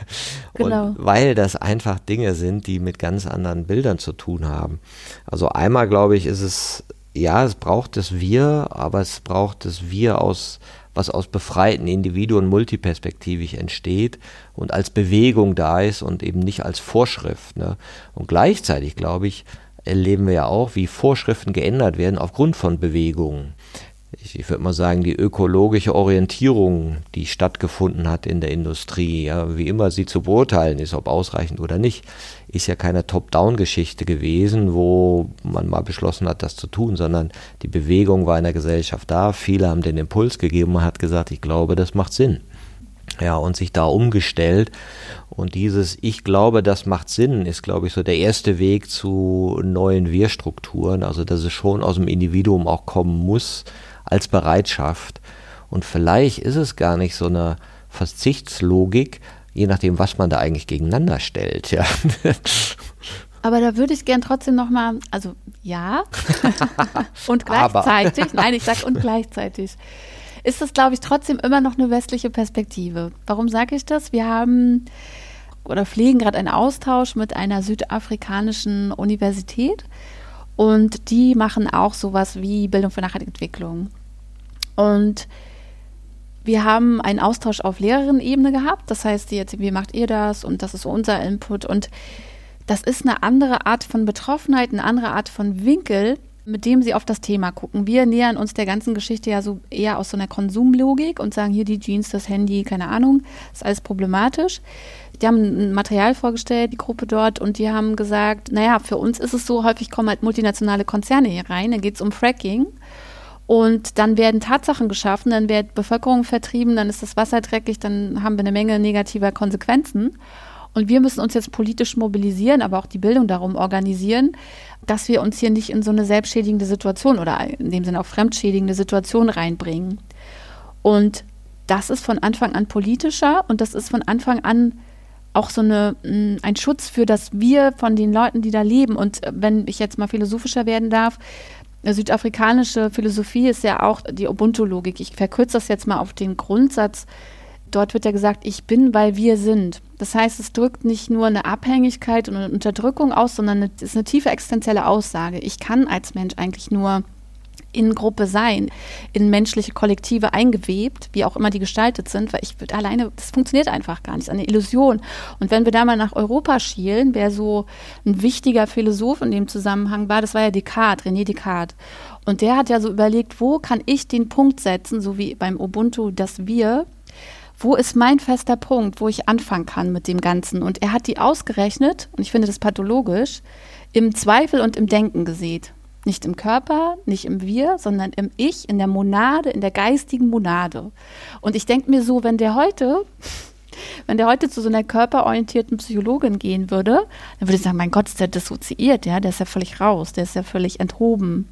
Genau. Und weil das einfach Dinge sind, die mit ganz anderen Bildern zu tun haben. Also einmal, glaube ich, ist es ja, es braucht das Wir, aber es braucht das Wir aus, was aus befreiten Individuen multiperspektivisch entsteht und als Bewegung da ist und eben nicht als Vorschrift. Ne? Und gleichzeitig, glaube ich, erleben wir ja auch, wie Vorschriften geändert werden aufgrund von Bewegungen ich, ich würde mal sagen, die ökologische Orientierung, die stattgefunden hat in der Industrie, ja, wie immer sie zu beurteilen ist, ob ausreichend oder nicht, ist ja keine Top-Down-Geschichte gewesen, wo man mal beschlossen hat, das zu tun, sondern die Bewegung war in der Gesellschaft da. Viele haben den Impuls gegeben und hat gesagt, ich glaube, das macht Sinn. Ja, und sich da umgestellt. Und dieses Ich glaube, das macht Sinn, ist, glaube ich, so der erste Weg zu neuen Wir-Strukturen. Also, dass es schon aus dem Individuum auch kommen muss, als Bereitschaft. Und vielleicht ist es gar nicht so eine Verzichtslogik, je nachdem, was man da eigentlich gegeneinander stellt. Ja. Aber da würde ich gern trotzdem nochmal, also ja, und gleichzeitig, nein, ich sage und gleichzeitig. ist das, glaube ich, trotzdem immer noch eine westliche Perspektive. Warum sage ich das? Wir haben oder pflegen gerade einen Austausch mit einer südafrikanischen Universität und die machen auch sowas wie Bildung für nachhaltige Entwicklung. Und wir haben einen Austausch auf Lehrerinnen-Ebene gehabt. Das heißt, jetzt, wie macht ihr das? Und das ist unser Input. Und das ist eine andere Art von Betroffenheit, eine andere Art von Winkel, mit dem sie auf das Thema gucken. Wir nähern uns der ganzen Geschichte ja so eher aus so einer Konsumlogik und sagen hier die Jeans, das Handy, keine Ahnung, ist alles problematisch. Die haben ein Material vorgestellt, die Gruppe dort, und die haben gesagt, naja, für uns ist es so, häufig kommen halt multinationale Konzerne hier rein, dann geht es um Fracking. Und dann werden Tatsachen geschaffen, dann wird Bevölkerung vertrieben, dann ist das Wasser dreckig, dann haben wir eine Menge negativer Konsequenzen. Und wir müssen uns jetzt politisch mobilisieren, aber auch die Bildung darum organisieren, dass wir uns hier nicht in so eine selbstschädigende Situation oder in dem Sinne auch fremdschädigende Situation reinbringen. Und das ist von Anfang an politischer und das ist von Anfang an auch so eine, mm, ein Schutz für das Wir von den Leuten, die da leben. Und äh, wenn ich jetzt mal philosophischer werden darf, südafrikanische Philosophie ist ja auch die Ubuntu-Logik. Ich verkürze das jetzt mal auf den Grundsatz. Dort wird ja gesagt, ich bin, weil wir sind. Das heißt, es drückt nicht nur eine Abhängigkeit und eine Unterdrückung aus, sondern es ist eine tiefe existenzielle Aussage. Ich kann als Mensch eigentlich nur in Gruppe sein, in menschliche Kollektive eingewebt, wie auch immer die gestaltet sind, weil ich würde alleine, das funktioniert einfach gar nicht, eine Illusion. Und wenn wir da mal nach Europa schielen, wer so ein wichtiger Philosoph in dem Zusammenhang war, das war ja Descartes, René Descartes. Und der hat ja so überlegt, wo kann ich den Punkt setzen, so wie beim Ubuntu, dass wir, wo ist mein fester Punkt, wo ich anfangen kann mit dem Ganzen? Und er hat die ausgerechnet, und ich finde das pathologisch, im Zweifel und im Denken gesehen. Nicht im Körper, nicht im Wir, sondern im Ich, in der Monade, in der geistigen Monade. Und ich denke mir so, wenn der heute, wenn der heute zu so einer körperorientierten Psychologin gehen würde, dann würde ich sagen, mein Gott, ist der dissoziiert, ja, der ist ja völlig raus, der ist ja völlig enthoben.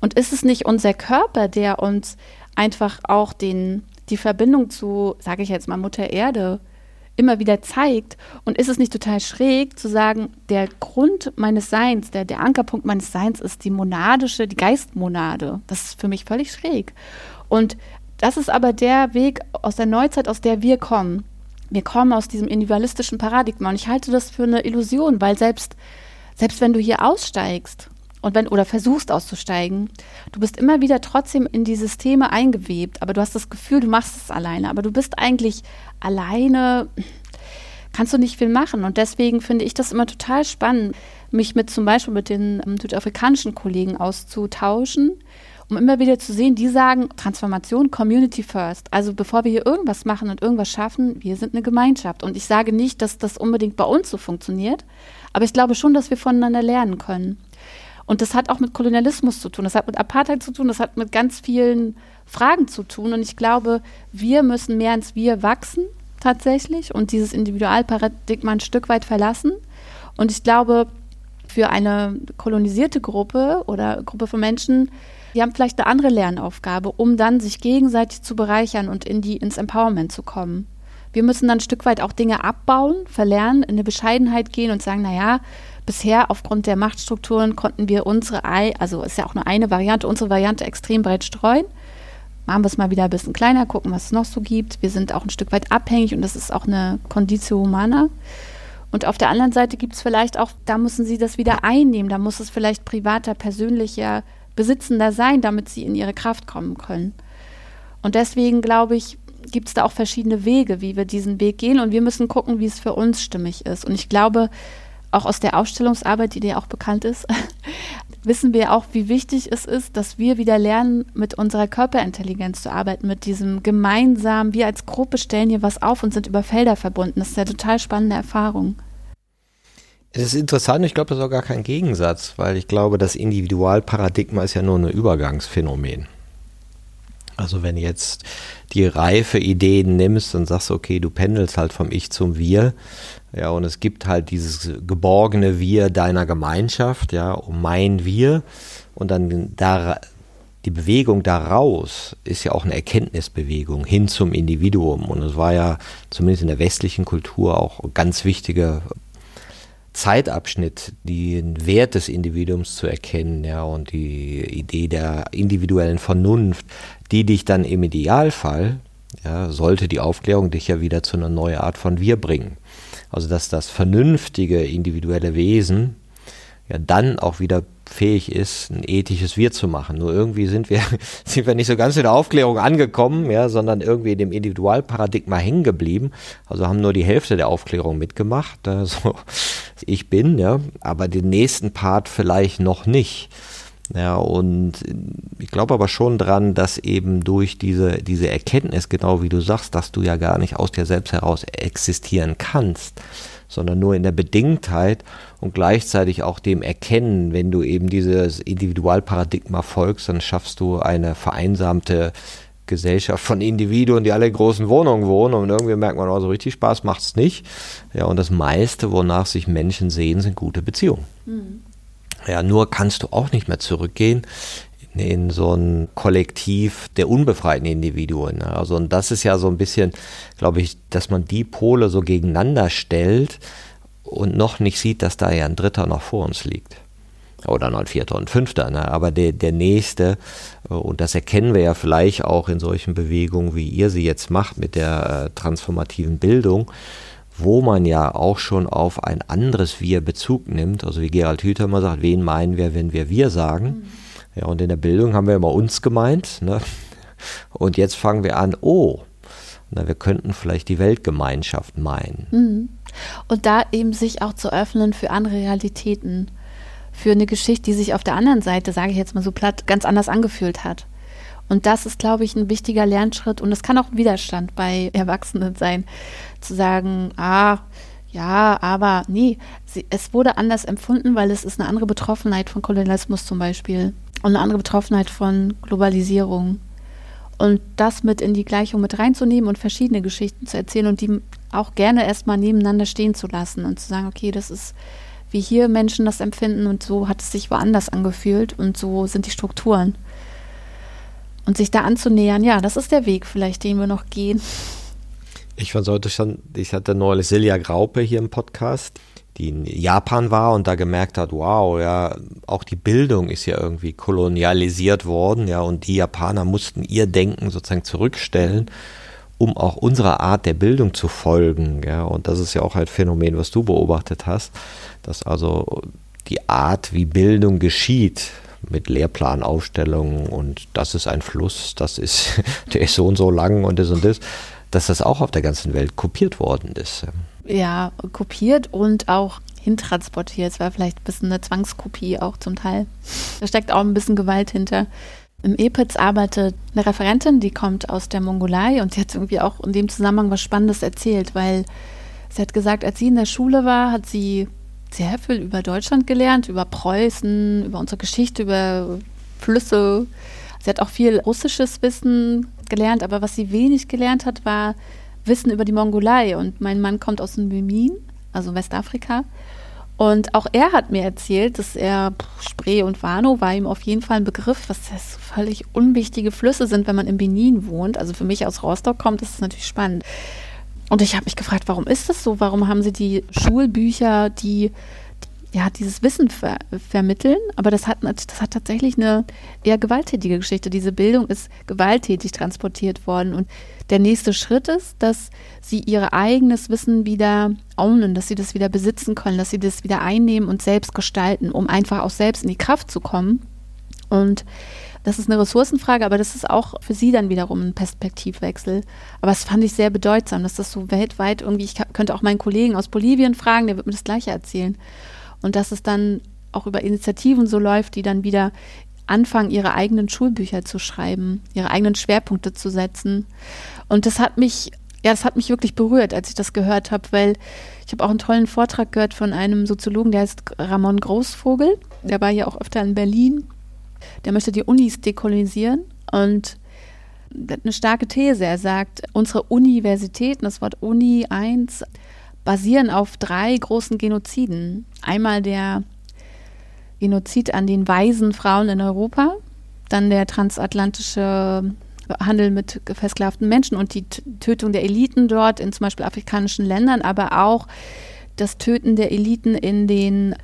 Und ist es nicht unser Körper, der uns einfach auch den, die Verbindung zu, sage ich jetzt mal, Mutter Erde immer wieder zeigt. Und ist es nicht total schräg zu sagen, der Grund meines Seins, der, der Ankerpunkt meines Seins ist die monadische, die Geistmonade. Das ist für mich völlig schräg. Und das ist aber der Weg aus der Neuzeit, aus der wir kommen. Wir kommen aus diesem individualistischen Paradigma. Und ich halte das für eine Illusion, weil selbst, selbst wenn du hier aussteigst und wenn, oder versuchst auszusteigen, du bist immer wieder trotzdem in die Systeme eingewebt, aber du hast das Gefühl, du machst es alleine, aber du bist eigentlich alleine, kannst du nicht viel machen. Und deswegen finde ich das immer total spannend, mich mit zum Beispiel mit den ähm, südafrikanischen Kollegen auszutauschen, um immer wieder zu sehen, die sagen Transformation, Community first. Also bevor wir hier irgendwas machen und irgendwas schaffen, wir sind eine Gemeinschaft. Und ich sage nicht, dass das unbedingt bei uns so funktioniert, aber ich glaube schon, dass wir voneinander lernen können. Und das hat auch mit Kolonialismus zu tun, das hat mit Apartheid zu tun, das hat mit ganz vielen Fragen zu tun. Und ich glaube, wir müssen mehr ins Wir wachsen tatsächlich und dieses Individualparadigma ein Stück weit verlassen. Und ich glaube, für eine kolonisierte Gruppe oder Gruppe von Menschen, die haben vielleicht eine andere Lernaufgabe, um dann sich gegenseitig zu bereichern und in die, ins Empowerment zu kommen. Wir müssen dann ein Stück weit auch Dinge abbauen, verlernen, in eine Bescheidenheit gehen und sagen, naja, bisher aufgrund der Machtstrukturen konnten wir unsere, also ist ja auch nur eine Variante, unsere Variante extrem breit streuen. Machen wir es mal wieder ein bisschen kleiner, gucken, was es noch so gibt. Wir sind auch ein Stück weit abhängig und das ist auch eine Conditio Humana. Und auf der anderen Seite gibt es vielleicht auch, da müssen sie das wieder einnehmen, da muss es vielleicht privater, persönlicher, besitzender sein, damit sie in ihre Kraft kommen können. Und deswegen glaube ich, gibt es da auch verschiedene Wege, wie wir diesen Weg gehen und wir müssen gucken, wie es für uns stimmig ist. Und ich glaube, auch aus der Ausstellungsarbeit, die dir auch bekannt ist, wissen wir auch, wie wichtig es ist, dass wir wieder lernen, mit unserer Körperintelligenz zu arbeiten, mit diesem gemeinsamen, wir als Gruppe stellen hier was auf und sind über Felder verbunden. Das ist eine total spannende Erfahrung. Es ist interessant, ich glaube, das ist auch gar kein Gegensatz, weil ich glaube, das Individualparadigma ist ja nur ein Übergangsphänomen. Also wenn jetzt die reife Ideen nimmst und sagst, okay, du pendelst halt vom Ich zum Wir, ja, und es gibt halt dieses geborgene Wir deiner Gemeinschaft, ja, um mein Wir. Und dann da, die Bewegung daraus ist ja auch eine Erkenntnisbewegung hin zum Individuum. Und es war ja zumindest in der westlichen Kultur auch ein ganz wichtiger Zeitabschnitt, den Wert des Individuums zu erkennen, ja, und die Idee der individuellen Vernunft, die dich dann im Idealfall, ja, sollte die Aufklärung dich ja wieder zu einer neuen Art von Wir bringen. Also dass das vernünftige individuelle Wesen ja dann auch wieder fähig ist, ein ethisches Wir zu machen. Nur irgendwie sind wir, sind wir nicht so ganz in der Aufklärung angekommen, ja, sondern irgendwie in dem Individualparadigma hängen geblieben. Also haben nur die Hälfte der Aufklärung mitgemacht. Also ich bin, ja, aber den nächsten Part vielleicht noch nicht. Ja, und ich glaube aber schon dran, dass eben durch diese, diese Erkenntnis, genau wie du sagst, dass du ja gar nicht aus dir selbst heraus existieren kannst, sondern nur in der Bedingtheit und gleichzeitig auch dem Erkennen, wenn du eben dieses Individualparadigma folgst, dann schaffst du eine vereinsamte Gesellschaft von Individuen, die alle in großen Wohnungen wohnen und irgendwie merkt man, oh, so richtig Spaß macht es nicht. Ja, und das meiste, wonach sich Menschen sehen, sind gute Beziehungen. Mhm. Ja, nur kannst du auch nicht mehr zurückgehen in so ein Kollektiv der unbefreiten Individuen. Also und das ist ja so ein bisschen, glaube ich, dass man die Pole so gegeneinander stellt und noch nicht sieht, dass da ja ein Dritter noch vor uns liegt. Oder noch ein Vierter und Fünfter. Ne? Aber der, der Nächste, äh, und das erkennen wir ja vielleicht auch in solchen Bewegungen, wie ihr sie jetzt macht mit der äh, transformativen Bildung, wo man ja auch schon auf ein anderes Wir Bezug nimmt. Also wie Gerald Hüther immer sagt, wen meinen wir, wenn wir wir sagen? Mhm. Ja, und in der Bildung haben wir immer uns gemeint. Ne? Und jetzt fangen wir an, oh, na, wir könnten vielleicht die Weltgemeinschaft meinen. Mhm. Und da eben sich auch zu öffnen für andere Realitäten, für eine Geschichte, die sich auf der anderen Seite, sage ich jetzt mal so platt, ganz anders angefühlt hat. Und das ist, glaube ich, ein wichtiger Lernschritt und es kann auch ein Widerstand bei Erwachsenen sein, zu sagen, ah, ja, aber nee, sie, es wurde anders empfunden, weil es ist eine andere Betroffenheit von Kolonialismus zum Beispiel und eine andere Betroffenheit von Globalisierung. Und das mit in die Gleichung mit reinzunehmen und verschiedene Geschichten zu erzählen und die auch gerne erstmal nebeneinander stehen zu lassen und zu sagen, okay, das ist wie hier Menschen das empfinden und so hat es sich woanders angefühlt und so sind die Strukturen. Und sich da anzunähern, ja, das ist der Weg vielleicht, den wir noch gehen. Ich fand heute schon, ich hatte neulich Silja Graupe hier im Podcast, die in Japan war und da gemerkt hat, wow, ja, auch die Bildung ist ja irgendwie kolonialisiert worden, ja, und die Japaner mussten ihr Denken sozusagen zurückstellen, um auch unserer Art der Bildung zu folgen, ja, und das ist ja auch ein Phänomen, was du beobachtet hast, dass also die Art, wie Bildung geschieht, mit Lehrplanaufstellungen und das ist ein Fluss, das ist, der ist so und so lang und das und das, dass das auch auf der ganzen Welt kopiert worden ist ja, kopiert und auch hintransportiert. Es war vielleicht ein bisschen eine Zwangskopie auch zum Teil. Da steckt auch ein bisschen Gewalt hinter. Im EPITS arbeitet eine Referentin, die kommt aus der Mongolei und sie hat irgendwie auch in dem Zusammenhang was Spannendes erzählt, weil sie hat gesagt, als sie in der Schule war, hat sie sehr viel über Deutschland gelernt, über Preußen, über unsere Geschichte, über Flüsse. Sie hat auch viel russisches Wissen gelernt, aber was sie wenig gelernt hat, war Wissen über die Mongolei. Und mein Mann kommt aus dem Benin, also Westafrika. Und auch er hat mir erzählt, dass er Spree und Wano war ihm auf jeden Fall ein Begriff, was das völlig unwichtige Flüsse sind, wenn man in Benin wohnt. Also für mich aus Rostock kommt, das ist natürlich spannend. Und ich habe mich gefragt, warum ist das so? Warum haben sie die Schulbücher, die ja, dieses Wissen ver vermitteln, aber das hat, das hat tatsächlich eine eher gewalttätige Geschichte. Diese Bildung ist gewalttätig transportiert worden und der nächste Schritt ist, dass sie ihr eigenes Wissen wieder ownen, dass sie das wieder besitzen können, dass sie das wieder einnehmen und selbst gestalten, um einfach auch selbst in die Kraft zu kommen. Und das ist eine Ressourcenfrage, aber das ist auch für sie dann wiederum ein Perspektivwechsel. Aber das fand ich sehr bedeutsam, dass das so weltweit irgendwie, ich könnte auch meinen Kollegen aus Bolivien fragen, der wird mir das Gleiche erzählen. Und dass es dann auch über Initiativen so läuft, die dann wieder anfangen, ihre eigenen Schulbücher zu schreiben, ihre eigenen Schwerpunkte zu setzen. Und das hat mich, ja, das hat mich wirklich berührt, als ich das gehört habe, weil ich habe auch einen tollen Vortrag gehört von einem Soziologen, der heißt Ramon Großvogel. Der war ja auch öfter in Berlin. Der möchte die Unis dekolonisieren und eine starke These. Er sagt, unsere Universitäten, das Wort Uni 1, basieren auf drei großen Genoziden. Einmal der Genozid an den weisen Frauen in Europa, dann der transatlantische Handel mit versklavten Menschen und die Tötung der Eliten dort in zum Beispiel afrikanischen Ländern, aber auch das Töten der Eliten in den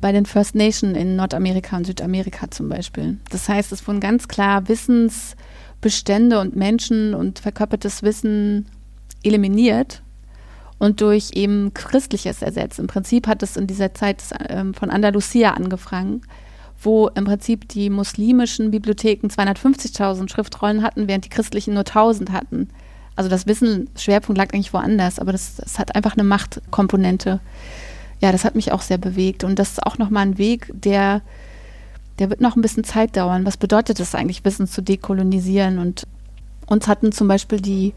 bei den First Nation in Nordamerika und Südamerika zum Beispiel. Das heißt, es wurden ganz klar Wissens Bestände und Menschen und verkörpertes Wissen eliminiert und durch eben Christliches ersetzt. Im Prinzip hat es in dieser Zeit ähm, von Andalusia angefangen, wo im Prinzip die muslimischen Bibliotheken 250.000 Schriftrollen hatten, während die christlichen nur 1000 hatten. Also das Wissen, Schwerpunkt lag eigentlich woanders, aber das, das hat einfach eine Machtkomponente. Ja, das hat mich auch sehr bewegt. Und das ist auch nochmal ein Weg, der, der wird noch ein bisschen Zeit dauern. Was bedeutet es eigentlich, Wissen zu dekolonisieren? Und uns hatten zum Beispiel die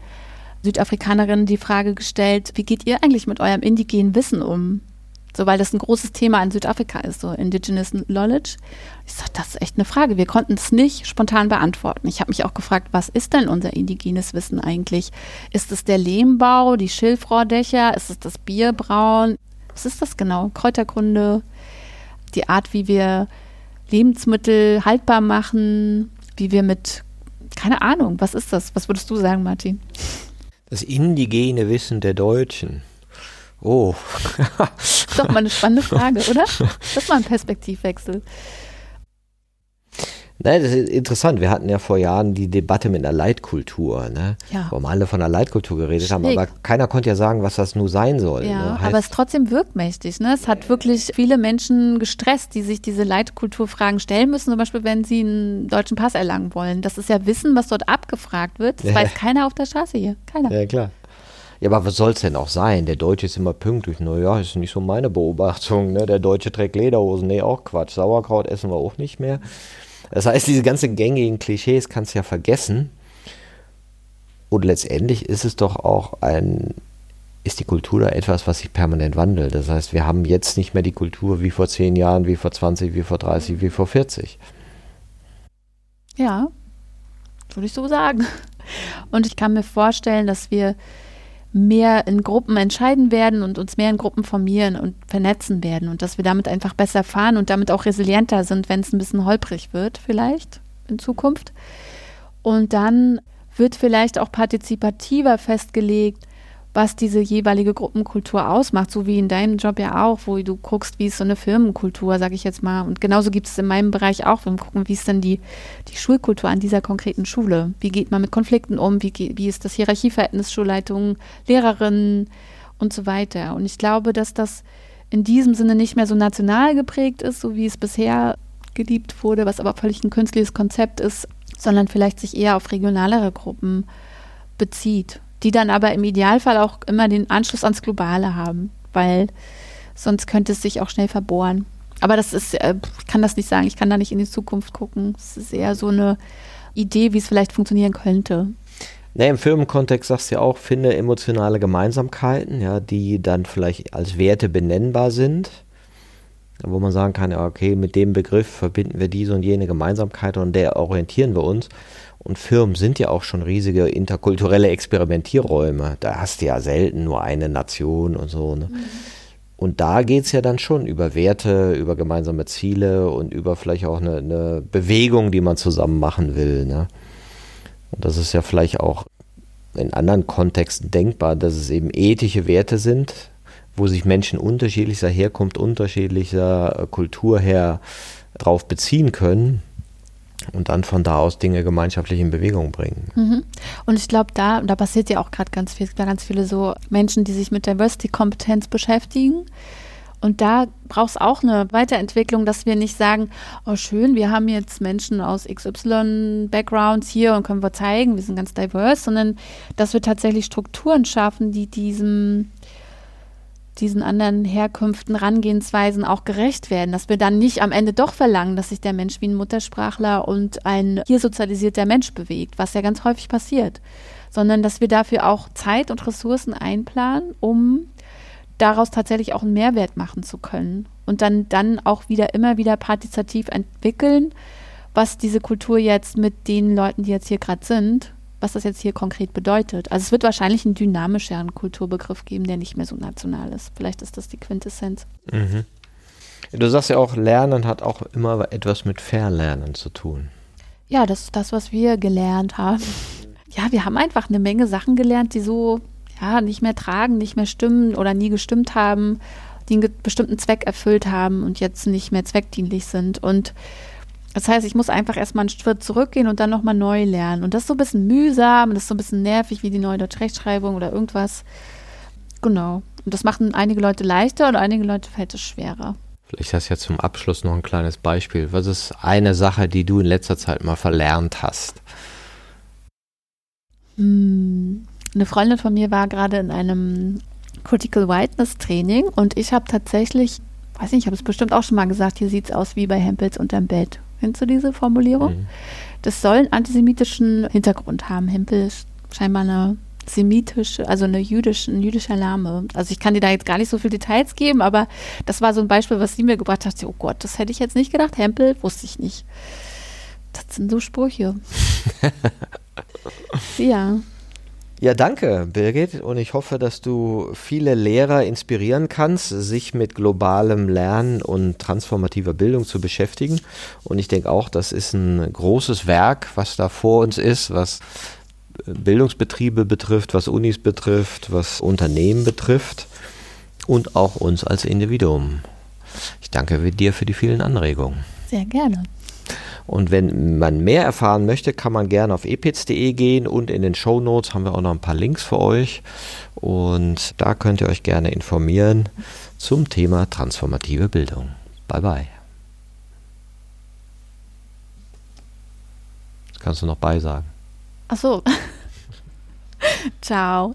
Südafrikanerinnen die Frage gestellt, wie geht ihr eigentlich mit eurem indigenen Wissen um? So, weil das ein großes Thema in Südafrika ist, so Indigenous Knowledge. Ich sage, das ist echt eine Frage. Wir konnten es nicht spontan beantworten. Ich habe mich auch gefragt, was ist denn unser indigenes Wissen eigentlich? Ist es der Lehmbau, die Schilfrohrdächer? Ist es das Bierbrauen? Was ist das genau? Kräuterkunde, die Art, wie wir Lebensmittel haltbar machen, wie wir mit, keine Ahnung, was ist das? Was würdest du sagen, Martin? Das indigene Wissen der Deutschen. Oh. das ist doch mal eine spannende Frage, oder? Das ist mal ein Perspektivwechsel. Nein, das ist interessant. Wir hatten ja vor Jahren die Debatte mit einer Leitkultur, ne? ja. wo wir alle von einer Leitkultur geredet Schräg. haben, aber keiner konnte ja sagen, was das nun sein soll. Ja, ne? aber es ist trotzdem wirkmächtig. Ne? Es hat wirklich viele Menschen gestresst, die sich diese Leitkulturfragen stellen müssen, zum Beispiel, wenn sie einen deutschen Pass erlangen wollen. Das ist ja Wissen, was dort abgefragt wird. Das ja. weiß keiner auf der Straße hier. Keiner. Ja, klar. Ja, aber was soll es denn auch sein? Der Deutsche ist immer pünktlich. Naja, ist nicht so meine Beobachtung. Ne? Der Deutsche trägt Lederhosen. Nee, auch Quatsch. Sauerkraut essen wir auch nicht mehr. Das heißt, diese ganzen gängigen Klischees kannst du ja vergessen. Und letztendlich ist es doch auch ein, ist die Kultur da etwas, was sich permanent wandelt. Das heißt, wir haben jetzt nicht mehr die Kultur wie vor 10 Jahren, wie vor 20, wie vor 30, wie vor 40. Ja, würde ich so sagen. Und ich kann mir vorstellen, dass wir mehr in Gruppen entscheiden werden und uns mehr in Gruppen formieren und vernetzen werden und dass wir damit einfach besser fahren und damit auch resilienter sind, wenn es ein bisschen holprig wird, vielleicht in Zukunft. Und dann wird vielleicht auch partizipativer festgelegt, was diese jeweilige Gruppenkultur ausmacht, so wie in deinem Job ja auch, wo du guckst, wie ist so eine Firmenkultur, sage ich jetzt mal. Und genauso gibt es in meinem Bereich auch, wenn wir gucken, wie ist denn die, die Schulkultur an dieser konkreten Schule? Wie geht man mit Konflikten um? Wie, wie ist das Hierarchieverhältnis Schulleitung, Lehrerinnen und so weiter? Und ich glaube, dass das in diesem Sinne nicht mehr so national geprägt ist, so wie es bisher geliebt wurde, was aber völlig ein künstliches Konzept ist, sondern vielleicht sich eher auf regionalere Gruppen bezieht die dann aber im Idealfall auch immer den Anschluss ans Globale haben, weil sonst könnte es sich auch schnell verbohren. Aber das ist, äh, ich kann das nicht sagen, ich kann da nicht in die Zukunft gucken. Es ist eher so eine Idee, wie es vielleicht funktionieren könnte. Nee, Im Firmenkontext sagst du ja auch, finde emotionale Gemeinsamkeiten, ja, die dann vielleicht als Werte benennbar sind, wo man sagen kann, ja, okay, mit dem Begriff verbinden wir diese und jene Gemeinsamkeit und der orientieren wir uns. Und Firmen sind ja auch schon riesige interkulturelle Experimentierräume. Da hast du ja selten nur eine Nation und so. Ne? Mhm. Und da geht es ja dann schon über Werte, über gemeinsame Ziele und über vielleicht auch eine, eine Bewegung, die man zusammen machen will. Ne? Und das ist ja vielleicht auch in anderen Kontexten denkbar, dass es eben ethische Werte sind, wo sich Menschen unterschiedlicher Herkunft, unterschiedlicher Kultur her drauf beziehen können und dann von da aus Dinge gemeinschaftlich in Bewegung bringen. Mhm. Und ich glaube, da, da passiert ja auch gerade ganz viel, ganz viele so Menschen, die sich mit Diversity-Kompetenz beschäftigen. Und da braucht es auch eine Weiterentwicklung, dass wir nicht sagen, oh schön, wir haben jetzt Menschen aus XY-Backgrounds hier und können wir zeigen, wir sind ganz diverse, sondern dass wir tatsächlich Strukturen schaffen, die diesem diesen anderen Herkünften, Rangehensweisen auch gerecht werden, dass wir dann nicht am Ende doch verlangen, dass sich der Mensch wie ein Muttersprachler und ein hier sozialisierter Mensch bewegt, was ja ganz häufig passiert, sondern dass wir dafür auch Zeit und Ressourcen einplanen, um daraus tatsächlich auch einen Mehrwert machen zu können und dann, dann auch wieder immer wieder partizipativ entwickeln, was diese Kultur jetzt mit den Leuten, die jetzt hier gerade sind, was das jetzt hier konkret bedeutet. Also es wird wahrscheinlich einen dynamischeren Kulturbegriff geben, der nicht mehr so national ist. Vielleicht ist das die Quintessenz. Mhm. Du sagst ja auch, Lernen hat auch immer etwas mit Verlernen zu tun. Ja, das ist das, was wir gelernt haben. Ja, wir haben einfach eine Menge Sachen gelernt, die so ja, nicht mehr tragen, nicht mehr stimmen oder nie gestimmt haben, die einen bestimmten Zweck erfüllt haben und jetzt nicht mehr zweckdienlich sind. Und Das heißt, ich muss einfach erstmal einen Schritt zurückgehen und dann nochmal neu lernen. Und das ist so ein bisschen mühsam, das ist so ein bisschen nervig wie die neue Deutsche Rechtschreibung oder irgendwas. Genau. Und das machen einige Leute leichter und einige Leute fällt es schwerer. Vielleicht hast du ja zum Abschluss noch ein kleines Beispiel. Was ist eine Sache, die du in letzter Zeit mal verlernt hast? Hm, eine Freundin von mir war gerade in einem Critical Whiteness Training und ich habe tatsächlich, weiß nicht, ich habe es bestimmt auch schon mal gesagt, hier sieht es aus wie bei Hempels unterm Bett. Kennst du diese Formulierung? Mhm. Das soll einen antisemitischen Hintergrund haben. Hempel ist scheinbar eine semitische, also eine jüdische, ein jüdischer Name. Also ich kann dir da jetzt gar nicht so viele Details geben, aber das war so ein Beispiel, was sie mir gebracht hat. Oh Gott, das hätte ich jetzt nicht gedacht. Hempel wusste ich nicht. Das sind so Sprüche. ja. Ja, danke, Birgit. Und ich hoffe, dass du viele Lehrer inspirieren kannst, sich mit globalem Lernen und transformativer Bildung zu beschäftigen. Und ich denke auch, das ist ein großes Werk, was da vor uns ist, was Bildungsbetriebe betrifft, was Unis betrifft, was Unternehmen betrifft und auch uns als Individuum. Ich danke dir für die vielen Anregungen. Sehr gerne. Und wenn man mehr erfahren möchte, kann man gerne auf epiz.de gehen und in den Show Notes haben wir auch noch ein paar Links für euch. Und da könnt ihr euch gerne informieren zum Thema transformative Bildung. Bye bye. Das kannst du noch beisagen. Ach so. Ciao.